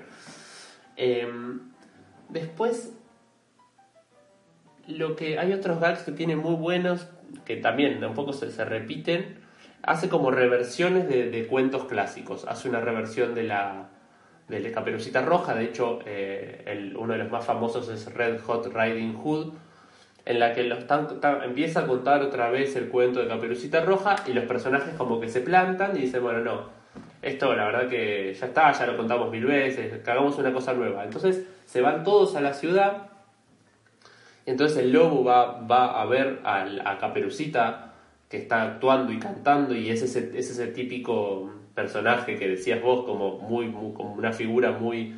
Speaker 2: Em, después, lo que hay otros gags que tiene muy buenos, que también un poco se, se repiten. Hace como reversiones de, de cuentos clásicos. Hace una reversión de la de Caperucita Roja. De hecho, eh, uno de los más famosos es Red Hot Riding Hood, en la que los empieza a contar otra vez el cuento de Caperucita Roja y los personajes como que se plantan y dicen, bueno, no, esto la verdad que ya está, ya lo contamos mil veces, hagamos una cosa nueva. Entonces se van todos a la ciudad y entonces el lobo va, va a ver a Caperucita que está actuando y cantando y es ese, es ese típico personaje que decías vos como muy, muy- como una figura muy,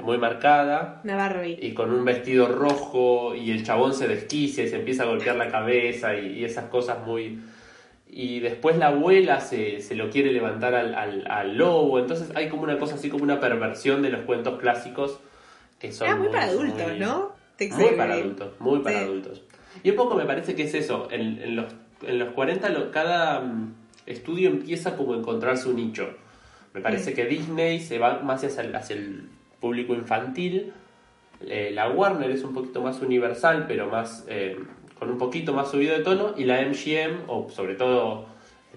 Speaker 2: muy marcada
Speaker 1: Una Barbie.
Speaker 2: y con un vestido rojo y el chabón se desquicia y se empieza a golpear la cabeza y, y esas cosas muy... Y después la abuela se, se lo quiere levantar al, al- al lobo, entonces hay como una cosa así como una perversión de los cuentos clásicos que son...
Speaker 1: Era muy para adultos,
Speaker 2: muy-
Speaker 1: ¿no?
Speaker 2: Muy para adultos, muy para
Speaker 1: Sí.
Speaker 2: adultos. Y un poco me parece que es eso, en, en los, en los 40 lo- cada mm, estudio empieza como a encontrar su nicho. Me parece que Disney se va más hacia el, hacia el público infantil, eh, la Warner es un poquito más universal, pero más eh, con un poquito más subido de tono, y la MGM, o sobre todo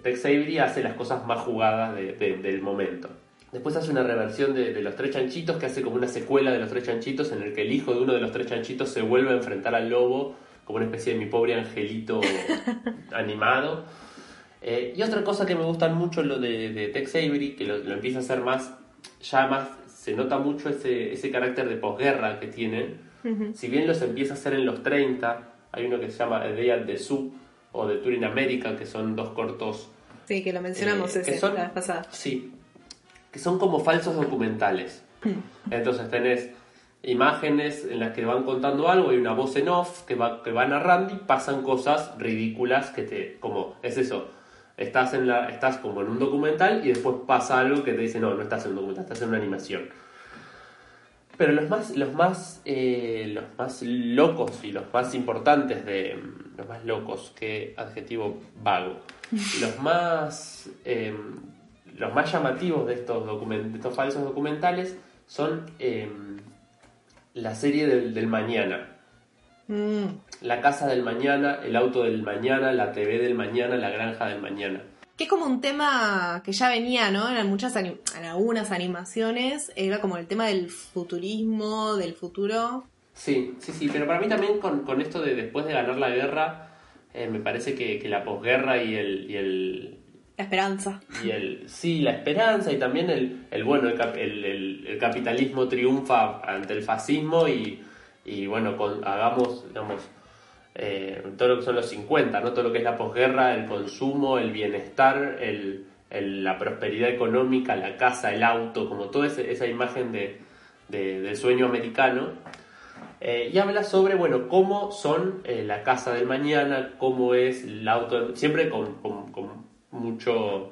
Speaker 2: Tex Avery, hace las cosas más jugadas de- de- del momento. Después hace una reversión de, de Los Tres Chanchitos, que hace como una secuela de Los Tres Chanchitos, en el que el hijo de uno de los Tres Chanchitos se vuelve a enfrentar al lobo, como una especie de mi pobre angelito animado. Eh, y otra cosa que me gusta mucho lo de, de Tex Avery, que lo, lo empieza a hacer más, ya más, se nota mucho ese, ese carácter de posguerra que tienen. Si bien los empieza a hacer en los 30, hay uno que se llama A Day the Zoo o The Tour in America, que son dos cortos
Speaker 1: Sí, que lo mencionamos
Speaker 2: eh,
Speaker 1: ese
Speaker 2: que son-
Speaker 1: la vez pasada.
Speaker 2: Sí, que son como falsos documentales. Entonces tenés imágenes en las que van contando algo y una voz en off que va, que va narrando y pasan cosas ridículas que te, como, es eso, estás, en la, estás como en un documental y después pasa algo que te dice, no, no estás en un documental, estás en una animación. Pero los más, los más, eh, los más locos y los más importantes de los más locos, qué adjetivo vago, los más, eh, los más llamativos de estos document- de estos falsos documentales son eh, la serie del, del mañana,
Speaker 1: Mm.
Speaker 2: la casa del mañana, el auto del mañana, la TV del mañana, la granja del mañana.
Speaker 1: Que es como un tema que ya venía, ¿no? En muchas anim- en algunas animaciones, era como el tema del futurismo, del futuro.
Speaker 2: Sí, sí, sí, pero para mí también con, con esto de después de ganar la guerra, eh, me parece que, que la posguerra y el, y el,
Speaker 1: La esperanza.
Speaker 2: y el sí la esperanza y también el, el bueno el, el- el capitalismo triunfa ante el fascismo y, y bueno con, hagamos digamos eh, todo lo que son los 50 no todo lo que es la posguerra el consumo el bienestar el, la prosperidad económica la casa el auto como toda esa imagen de, de- del sueño americano. Eh, y habla sobre, bueno, cómo son eh, la casa del mañana, cómo es el auto, siempre con, con- mucho,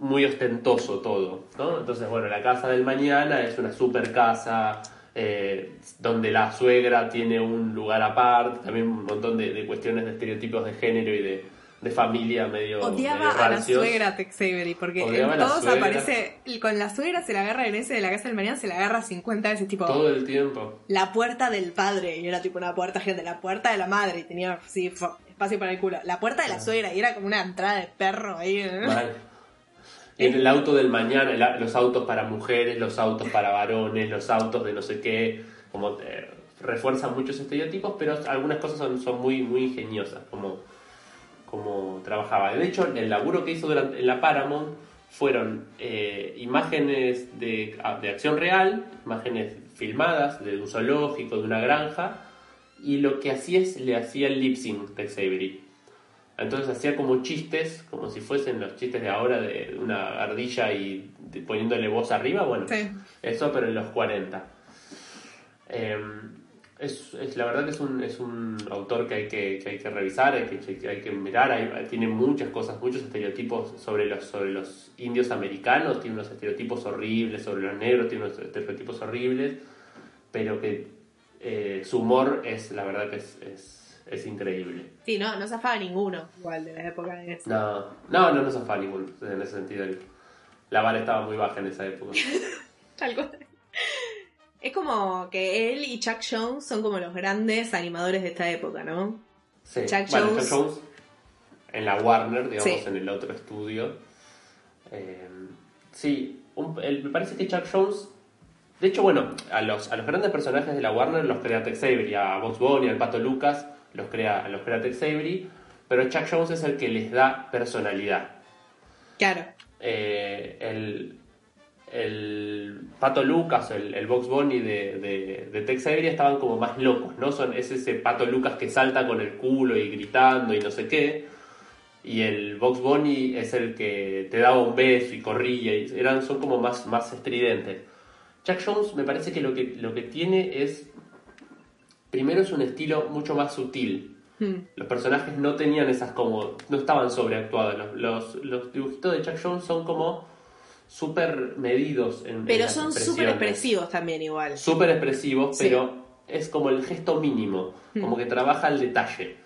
Speaker 2: muy ostentoso todo, ¿no? Entonces, bueno, la casa del mañana es una super casa, eh, donde la suegra tiene un lugar aparte, también un montón de, de cuestiones de estereotipos de género y de, de familia medio...
Speaker 1: Odiaba
Speaker 2: medio
Speaker 1: a la suegra Tex Avery, porque
Speaker 2: Odiaba
Speaker 1: en todos aparece, con la suegra se la agarra en ese de la casa del mañana, se la agarra 50 veces, tipo,
Speaker 2: Todo el tiempo.
Speaker 1: la puerta del padre, y era tipo una puerta gigante, la puerta de la madre, y tenía sí, espacio para el culo, la puerta de la suegra, y era como una entrada de perro ahí. ¿eh?
Speaker 2: Mal. En el auto del mañana, los autos para mujeres, los autos para varones, los autos de no sé qué, como eh, refuerzan muchos estereotipos, pero algunas cosas son, son muy, muy ingeniosas, como, como trabajaba. De hecho, el laburo que hizo durante, en la Paramount fueron eh, imágenes de, de acción real, imágenes filmadas de un zoológico, de una granja, y lo que hacía es, le hacía el lip sync Tex Avery. Entonces hacía como chistes, como si fuesen los chistes de ahora de una ardilla y de- poniéndole voz arriba, bueno,
Speaker 1: Sí.
Speaker 2: eso pero en los 40. Eh, es, es- la verdad que es un, es un autor que hay que, que hay que revisar, hay que, que hay que mirar, hay- tiene muchas cosas, muchos estereotipos sobre los, sobre los indios americanos, tiene unos estereotipos horribles, sobre los negros tiene unos estereotipos horribles, pero que eh, su humor es, la verdad que es, es, es increíble.
Speaker 1: Sí, no, no zafaba ninguno igual de la época de eso.
Speaker 2: No, no, no nos afana ninguno en ese sentido. La vara estaba muy baja en esa época.
Speaker 1: Tal cual. Es como que él y Chuck Jones son como los grandes animadores de esta época, ¿no?
Speaker 2: Sí.
Speaker 1: Chuck
Speaker 2: bueno,
Speaker 1: Jones.
Speaker 2: Chuck Jones en la Warner, digamos,
Speaker 1: Sí.
Speaker 2: en el otro estudio. Eh, sí, un- el- me parece que Chuck Jones. De hecho, bueno, a los, a los grandes personajes de la Warner los crea Tex Avery, a Box Bunny, al Pato Lucas, los crea, los crea Tex Avery, pero Chuck Jones es el que les da personalidad.
Speaker 1: Claro.
Speaker 2: eh, el, el Pato Lucas, el, el Box Bunny de, de, de Tex Avery estaban como más locos, ¿no? Son, es ese Pato Lucas que salta con el culo y gritando y no sé qué. Y el Box Bunny es el que te daba un beso y corría. Y eran, son como más, más estridentes. Chuck Jones me parece que lo, que lo que tiene es... Primero es un estilo mucho más sutil.
Speaker 1: Hmm.
Speaker 2: Los personajes no tenían esas como. no estaban sobreactuados. Los, los, los dibujitos de Chuck Jones son como súper medidos en.
Speaker 1: Pero son súper expresivos también igual.
Speaker 2: Súper expresivos,
Speaker 1: Sí.
Speaker 2: pero es como el gesto mínimo.
Speaker 1: Hmm.
Speaker 2: Como que trabaja el detalle.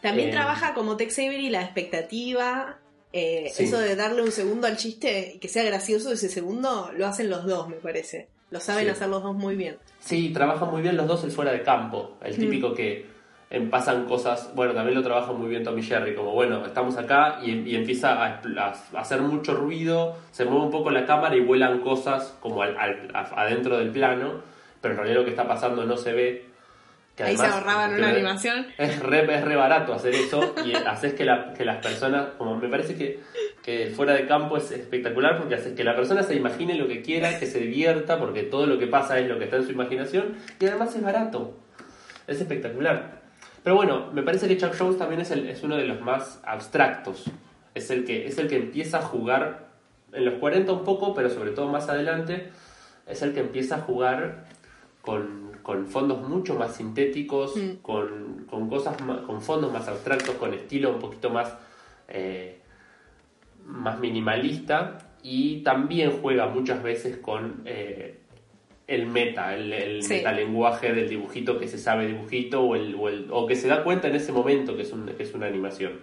Speaker 1: También
Speaker 2: Eh,
Speaker 1: trabaja como Tex Avery la expectativa. eh,
Speaker 2: Sí.
Speaker 1: Eso de darle un segundo al chiste y que sea gracioso ese segundo, lo hacen los dos, me parece. Lo saben
Speaker 2: Sí.
Speaker 1: hacer los dos muy bien.
Speaker 2: Sí, trabajan muy bien los dos el fuera de campo. El típico que em, pasan cosas. Bueno, también lo trabaja muy bien Tommy Jerry. Como bueno, estamos acá y, y empieza a, a hacer mucho ruido. Se mueve un poco la cámara y vuelan cosas como al, adentro del plano. Pero en realidad lo que está pasando no se ve. que
Speaker 1: Ahí se ahorraban una animación.
Speaker 2: Es re, es re barato hacer eso y haces que, la- que las personas, como me parece que, que fuera de campo es espectacular porque haces que la persona se imagine lo que quiera, que se divierta, porque todo lo que pasa es lo que está en su imaginación y además es barato. Es espectacular. Pero bueno, me parece que Chuck Jones también es, el- es uno de los más abstractos. Es el, que, es el que empieza a jugar en los 40 un poco, pero sobre todo más adelante, es el que empieza a jugar con, con fondos mucho más sintéticos,
Speaker 1: Mm.
Speaker 2: con, con cosas con fondos más abstractos, con estilo un poquito más, eh, más minimalista y también juega muchas veces con eh, el meta, el, el
Speaker 1: Sí.
Speaker 2: metalenguaje del dibujito que se sabe dibujito o, el, o, el- o que se da cuenta en ese momento que es, un- que es una animación.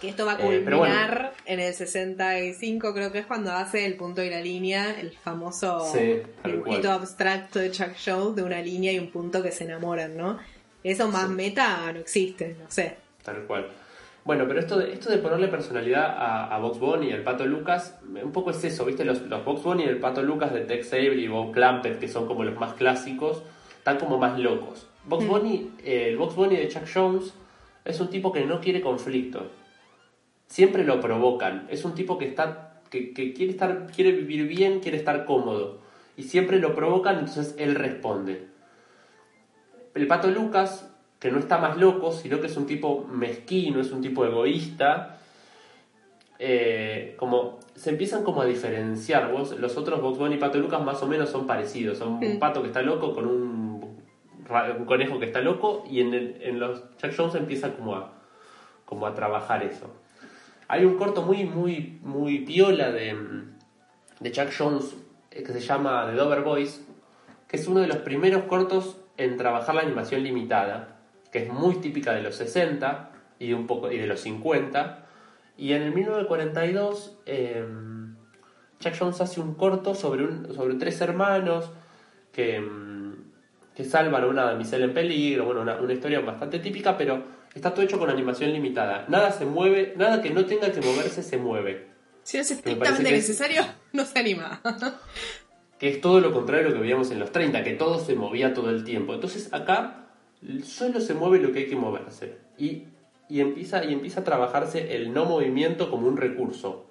Speaker 1: Que esto va a
Speaker 2: Eh,
Speaker 1: culminar
Speaker 2: pero bueno.
Speaker 1: en el 65, creo que es cuando hace el punto y la línea, el famoso
Speaker 2: Sí,
Speaker 1: dibujito
Speaker 2: cual.
Speaker 1: abstracto de Chuck Jones de una línea y un punto que se enamoran, ¿no? Eso más meta no existe, no sé.
Speaker 2: Tal cual. Bueno, pero esto de, esto de ponerle personalidad a, a Box Bunny y al Pato Lucas, un poco es eso, ¿viste? Los, los Box Bunny y el Pato Lucas de Tex Avery y Bob Clampett, que son como los más clásicos, están como más locos. Box Bunny, eh, el Box Bunny de Chuck Jones es un tipo que no quiere conflicto. Siempre lo provocan. Es un tipo que está que, que quiere estar quiere vivir bien, quiere estar cómodo y siempre lo provocan, entonces él responde. El Pato Lucas, que no está más loco, sino que es un tipo mezquino, es un tipo egoísta, eh, como se empiezan como a diferenciar. Vos, los otros Box Bunny y Pato Lucas más o menos son parecidos. Son un
Speaker 1: Mm.
Speaker 2: pato que está loco con un, conejo que está loco y en, el- en los Chuck Jones empieza como a, como a trabajar eso. Hay un corto muy, muy, muy piola de, de Chuck Jones eh, que se llama The Dover Boys, que es uno de los primeros cortos en trabajar la animación limitada, que es muy típica de los 60 y de, un poco, y de los 50. Y en el 1942, eh, Chuck Jones hace un corto sobre, un, sobre tres hermanos que, mm, que salvan a una damisela en peligro. Bueno, una, una historia bastante típica, pero está todo hecho con animación limitada. Nada se mueve, nada que no tenga que moverse se mueve.
Speaker 1: Si es
Speaker 2: parece
Speaker 1: estrictamente
Speaker 2: que es-
Speaker 1: necesario, no se anima.
Speaker 2: que es todo lo contrario a lo que veíamos en los 30, que todo se movía todo el tiempo. Entonces acá solo se mueve lo que hay que moverse y, y, empieza, y empieza a trabajarse el no movimiento como un recurso.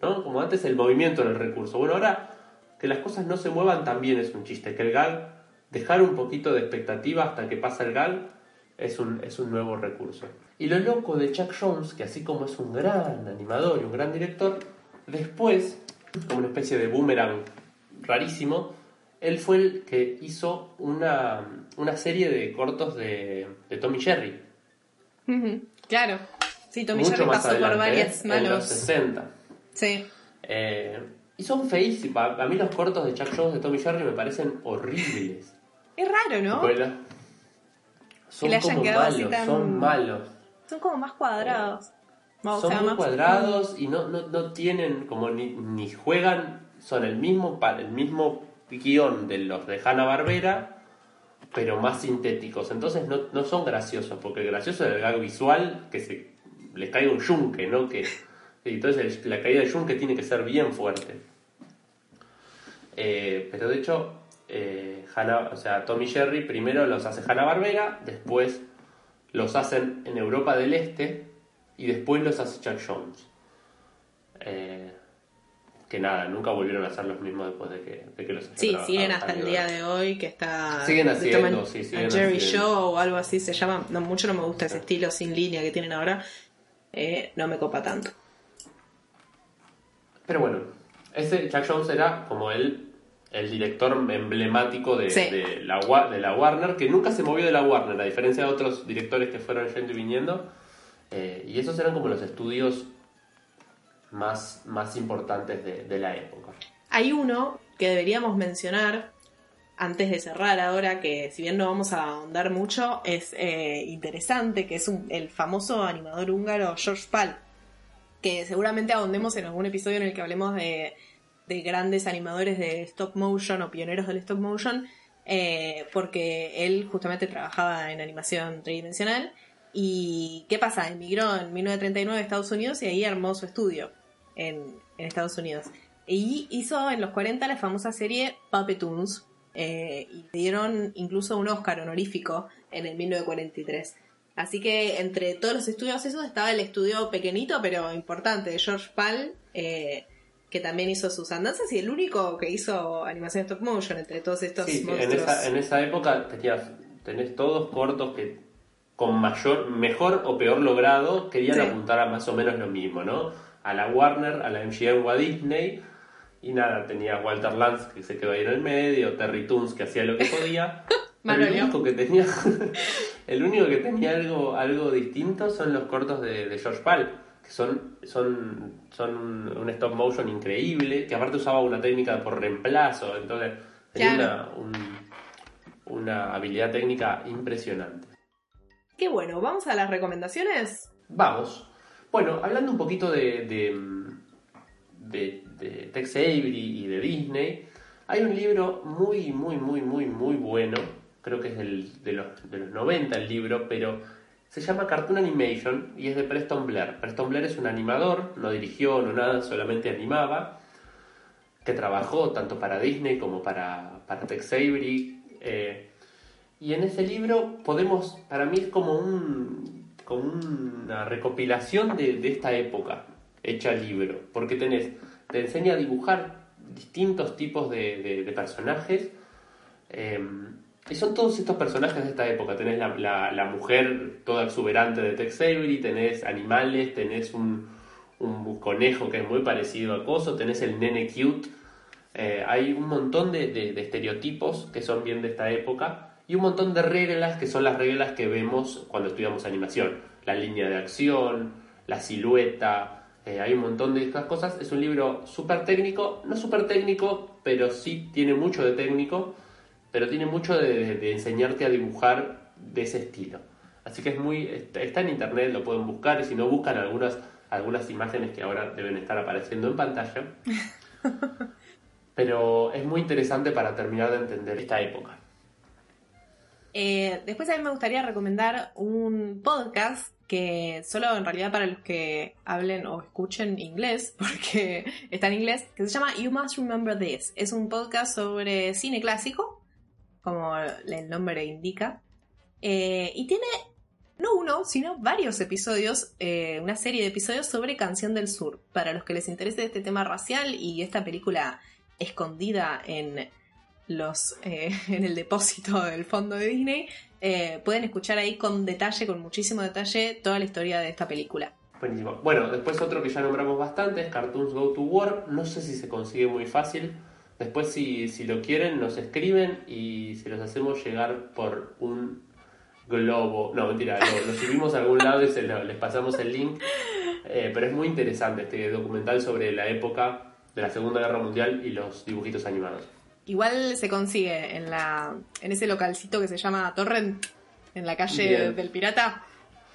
Speaker 2: ¿no? Como antes el movimiento era el recurso. Bueno, ahora que las cosas no se muevan también es un chiste, que el gag, dejar un poquito de expectativa hasta que pasa el gag, es un, es un nuevo recurso. Y lo loco de Chuck Jones, que así como es un gran animador y un gran director, después, como una especie de boomerang rarísimo, él fue el que hizo una, una serie de cortos de, de Tommy Jerry.
Speaker 1: Claro. Sí, Tommy
Speaker 2: mucho
Speaker 1: Jerry pasó
Speaker 2: adelante,
Speaker 1: por varias
Speaker 2: ¿eh? en los
Speaker 1: manos.
Speaker 2: 60.
Speaker 1: Sí.
Speaker 2: Eh, y son feísimos. A mí los cortos de Chuck Jones de Tommy Jerry me parecen horribles.
Speaker 1: Es raro, ¿no?
Speaker 2: Bueno, son como malos,
Speaker 1: tan-
Speaker 2: son malos.
Speaker 1: Son como más cuadrados.
Speaker 2: Son
Speaker 1: sea,
Speaker 2: muy
Speaker 1: más-
Speaker 2: cuadrados y no, no, no tienen como ni, ni juegan, son el mismo el mismo guion de los de Hanna Barbera, pero más sintéticos. Entonces no, no son graciosos, porque el gracioso es el gag visual que se les caiga un yunque, ¿no? Que, entonces la caída del yunque tiene que ser bien fuerte. Eh, pero de hecho, eh, Hanna- o sea, Tommy Jerry primero los hace Hanna Barbera, después los hacen en Europa del Este y después los hace Chuck Jones. Eh, que nada, nunca volvieron a hacer los mismos después de que, de que los
Speaker 1: Sí, siguen hasta el día de hoy que está...
Speaker 2: Siguen haciendo, sí, siguen
Speaker 1: Jerry
Speaker 2: haciendo.
Speaker 1: Show o algo así se llama. No, mucho no me gusta ese estilo sin línea que tienen ahora. Eh, no me copa tanto.
Speaker 2: Pero bueno, ese Chuck Jones era como el, el director emblemático de,
Speaker 1: Sí.
Speaker 2: de la, de la Warner, que nunca se movió de la Warner, a diferencia de otros directores que fueron yendo y viniendo. Eh, y esos eran como los estudios más, más importantes de, de la época.
Speaker 1: Hay uno que deberíamos mencionar antes de cerrar ahora, que si bien no vamos a ahondar mucho, es eh, interesante, que es el famoso animador húngaro George Pal, que seguramente ahondemos en algún episodio en el que hablemos de, de grandes animadores de stop motion o pioneros del stop motion, eh, porque él justamente trabajaba en animación tridimensional. ¿Y qué pasa? Emigró en 1939 a Estados Unidos y ahí armó su estudio en, en Estados Unidos. Y hizo en los 40 la famosa serie Puppetoons. eh, y le dieron incluso un Oscar honorífico en el 1943. Así que entre todos los estudios esos estaba el estudio pequeñito pero importante de George Pal, eh, que también hizo sus andanzas y el único que hizo animación stop motion entre todos estos
Speaker 2: Sí, sí, en
Speaker 1: monstruos.
Speaker 2: esa, en esa época tenías, tenés todos cortos que con mayor, mejor o peor logrado querían
Speaker 1: Sí.
Speaker 2: apuntar a más o menos lo mismo, ¿no? A la Warner, a la MGM o a Disney. Y nada, tenía Walter Lantz que se quedó ahí en el medio, Terry Toons que hacía lo que podía. Pero el único que tenía, el único que tenía algo, algo distinto son los cortos de, de George Pal, que son, son, son un, un stop motion increíble, que aparte usaba una técnica por reemplazo, entonces tenía
Speaker 1: Claro.
Speaker 2: una, un- una habilidad técnica impresionante.
Speaker 1: Qué bueno, vamos a las recomendaciones.
Speaker 2: Vamos. Bueno, hablando un poquito de, de, de, Tex Avery y de Disney, hay un libro muy, muy, muy, muy, muy bueno, creo que es del- de, los, de los 90 el libro, pero se llama Cartoon Animation y es de Preston Blair. Preston Blair es un animador, no dirigió, no nada, solamente animaba, que trabajó tanto para Disney como para, para Tex Avery. eh, y en ese libro podemos, para mí es como, un, una recopilación de, esta época hecha libro, porque tenés, te enseña a dibujar distintos tipos de, personajes, eh, y son todos estos personajes de esta época, tenés la, mujer toda exuberante de Tex Avery, tenés animales, tenés un, conejo que es muy parecido a Coso, tenés el nene cute, eh, hay un montón de estereotipos que son bien de esta época y un montón de reglas que son las reglas que vemos cuando estudiamos animación. La línea de acción, la silueta, eh, hay un montón de estas cosas. Es un libro súper técnico, no súper técnico, pero sí tiene mucho de técnico, pero tiene mucho de, de- enseñarte a dibujar de ese estilo. Así que es muy está, está en internet, lo pueden buscar y si no buscan algunas algunas imágenes que ahora deben estar apareciendo en pantalla. Pero es muy interesante para terminar de entender esta época.
Speaker 1: Eh, después a mí me gustaría recomendar un podcast que solo en realidad para los que hablen o escuchen inglés, porque está en inglés, que se llama You Must Remember This. Es un podcast sobre cine clásico, como el nombre indica, eh, y tiene no uno, sino varios episodios, eh, una serie de episodios sobre Canción del Sur, para los que les interese este tema racial y esta película escondida en los eh, en el depósito del fondo de Disney, eh, pueden escuchar ahí con detalle, con muchísimo detalle, toda la historia de esta película.
Speaker 2: Buenísimo. Bueno, después otro que ya nombramos bastante es Cartoons Go to War. No sé si se consigue muy fácil, Después, si, si lo quieren, nos escriben y se los hacemos llegar por un globo. No, mentira, lo, subimos a algún lado y se les pasamos el link. Eh, pero es muy interesante este documental sobre la época de la Segunda Guerra Mundial y los dibujitos animados.
Speaker 1: Igual se consigue en la en ese localcito que se llama Torrent, en la calle
Speaker 2: Bien.
Speaker 1: del Pirata.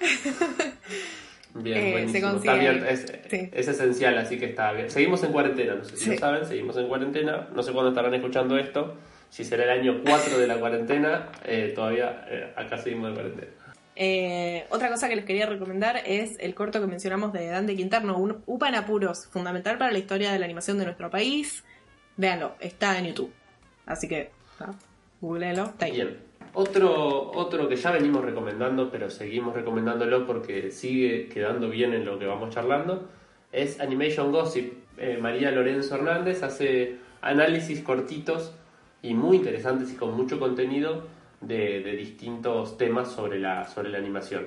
Speaker 2: Bien,
Speaker 1: Eh,
Speaker 2: buenísimo.
Speaker 1: se
Speaker 2: Está
Speaker 1: consigue.
Speaker 2: abierto, es,
Speaker 1: Sí.
Speaker 2: es esencial, así que está bien. Seguimos en cuarentena, no sé si
Speaker 1: Sí.
Speaker 2: lo saben, seguimos en cuarentena. No sé cuándo estarán escuchando esto. Si será el año 4 de la cuarentena, eh, todavía eh, acá seguimos en cuarentena.
Speaker 1: Eh, otra cosa que les quería recomendar es el corto que mencionamos de Dante Quinterno, un UPA en apuros, fundamental para la historia de la animación de nuestro país. Véanlo, está en YouTube. Así que, ¿no? está ahí.
Speaker 2: Bien. Otro, otro que ya venimos recomendando, pero seguimos recomendándolo porque sigue quedando bien en lo que vamos charlando, es Animation Gossip. Eh, María Lorenzo Hernández hace análisis cortitos y muy interesantes y con mucho contenido de, de distintos temas sobre la, sobre la animación.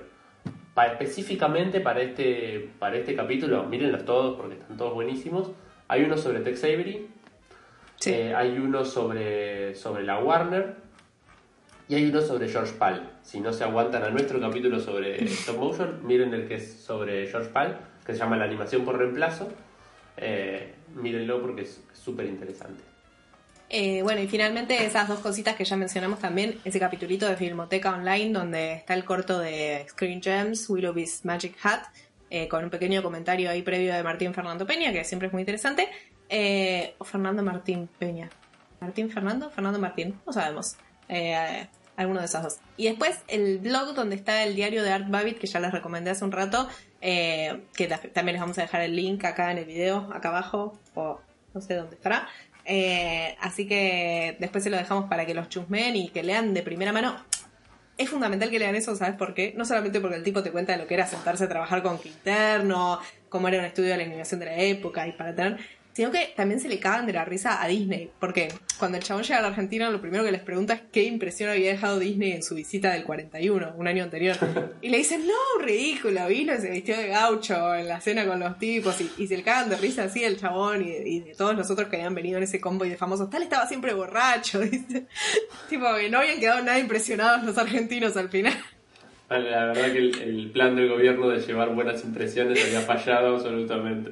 Speaker 2: Específicamente para este, para este capítulo, mírenlos todos porque están todos buenísimos. Hay uno sobre Tex Avery,
Speaker 1: Sí.
Speaker 2: eh, hay uno sobre, sobre la Warner y hay uno sobre George Pal. Si no se aguantan a nuestro capítulo sobre stop motion, miren el que es sobre George Pal, que se llama La animación por reemplazo. Eh, mírenlo porque es súper interesante.
Speaker 1: Eh, bueno, y finalmente esas dos cositas que ya mencionamos también, ese capitulito de Filmoteca Online donde está el corto de Screen Gems, Willowby's Magic Hat, eh, con un pequeño comentario ahí previo de Martín Fernando Peña, que siempre es muy interesante. Eh, o Fernando Martín Peña. ¿Martín Fernando? Fernando Martín, no sabemos. Eh, alguno de esos dos. Y después el blog donde está el diario de Art Babbitt, que ya les recomendé hace un rato, eh, que ta- también les vamos a dejar el link acá en el video, acá abajo, o no sé dónde estará. Eh, así que después se lo dejamos para que los chusmen y que lean de primera mano. Es fundamental que lean eso, ¿sabes por qué? No solamente porque el tipo te cuenta lo que era sentarse a trabajar con Quinterno, cómo era un estudio de la animación de la época y para tener. Sino que también se le cagan de la risa a Disney. Porque cuando el chabón llega a la Argentina, lo primero que les pregunta es qué impresión había dejado Disney en su visita del 41, un año anterior. Y le dicen, no, ridículo, vino y se vistió de gaucho en la cena con los tipos. Y, se le cagan de risa así el chabón y, y de todos los otros que habían venido en ese convoy de famosos. Tal estaba siempre borracho, dice. tipo, que no habían quedado nada impresionados los argentinos al final.
Speaker 2: La verdad que el, el plan del gobierno de llevar buenas impresiones había fallado absolutamente.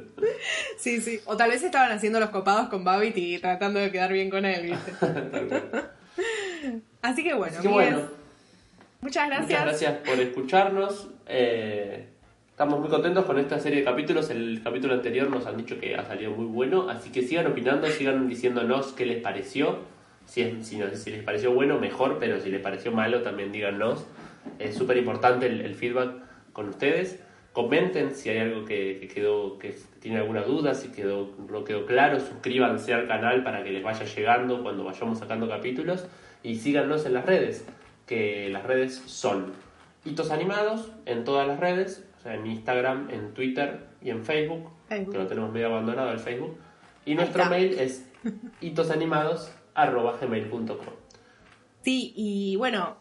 Speaker 1: Sí, sí. O tal vez estaban haciendo los copados con Babbitt y tratando de quedar bien con él, ¿viste? Así que bueno,
Speaker 2: Así que bueno,
Speaker 1: muchas gracias.
Speaker 2: Muchas gracias por escucharnos. Eh, estamos muy contentos con esta serie de capítulos. El capítulo anterior nos han dicho que ha salido muy bueno, así que sigan opinando, sigan diciéndonos qué les pareció. Si, es- si, no- si les pareció bueno, mejor, pero si les pareció malo, también díganos. Es súper importante el, el feedback con ustedes. Comenten si hay algo que, que quedó, que tiene alguna duda, si quedó, no quedó claro. Suscríbanse al canal para que les vaya llegando cuando vayamos sacando capítulos. Y síganos en las redes, que las redes son Hitos Animados en todas las redes, o sea, en Instagram, en Twitter y en Facebook,
Speaker 1: Facebook.
Speaker 2: que lo tenemos medio abandonado el Facebook. Y nuestro
Speaker 1: está.
Speaker 2: mail es hitosanimados.gmail.com.
Speaker 1: Sí, y bueno,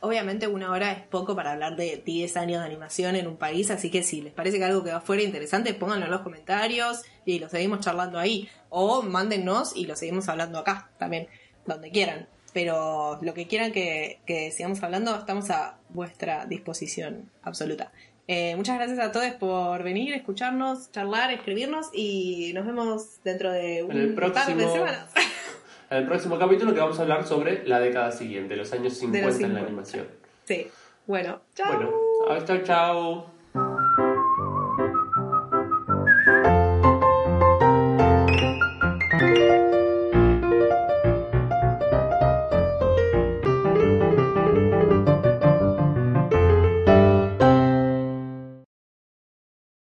Speaker 1: obviamente una hora es poco para hablar de 10 años de animación en un país, así que si les parece que algo que va fuera interesante, pónganlo en los comentarios y lo seguimos charlando ahí. O mándennos y lo seguimos hablando acá también, donde quieran. Pero lo que quieran que, que sigamos hablando, estamos a vuestra disposición absoluta. Eh, muchas gracias a todos por venir, escucharnos, charlar, escribirnos y nos vemos dentro de un
Speaker 2: En el
Speaker 1: par de
Speaker 2: próximo-
Speaker 1: semanas.
Speaker 2: En el próximo capítulo que vamos a hablar sobre la década siguiente, los años 50 en la
Speaker 1: 50.
Speaker 2: animación.
Speaker 1: sí, bueno, chao.
Speaker 2: Bueno, chao, chao.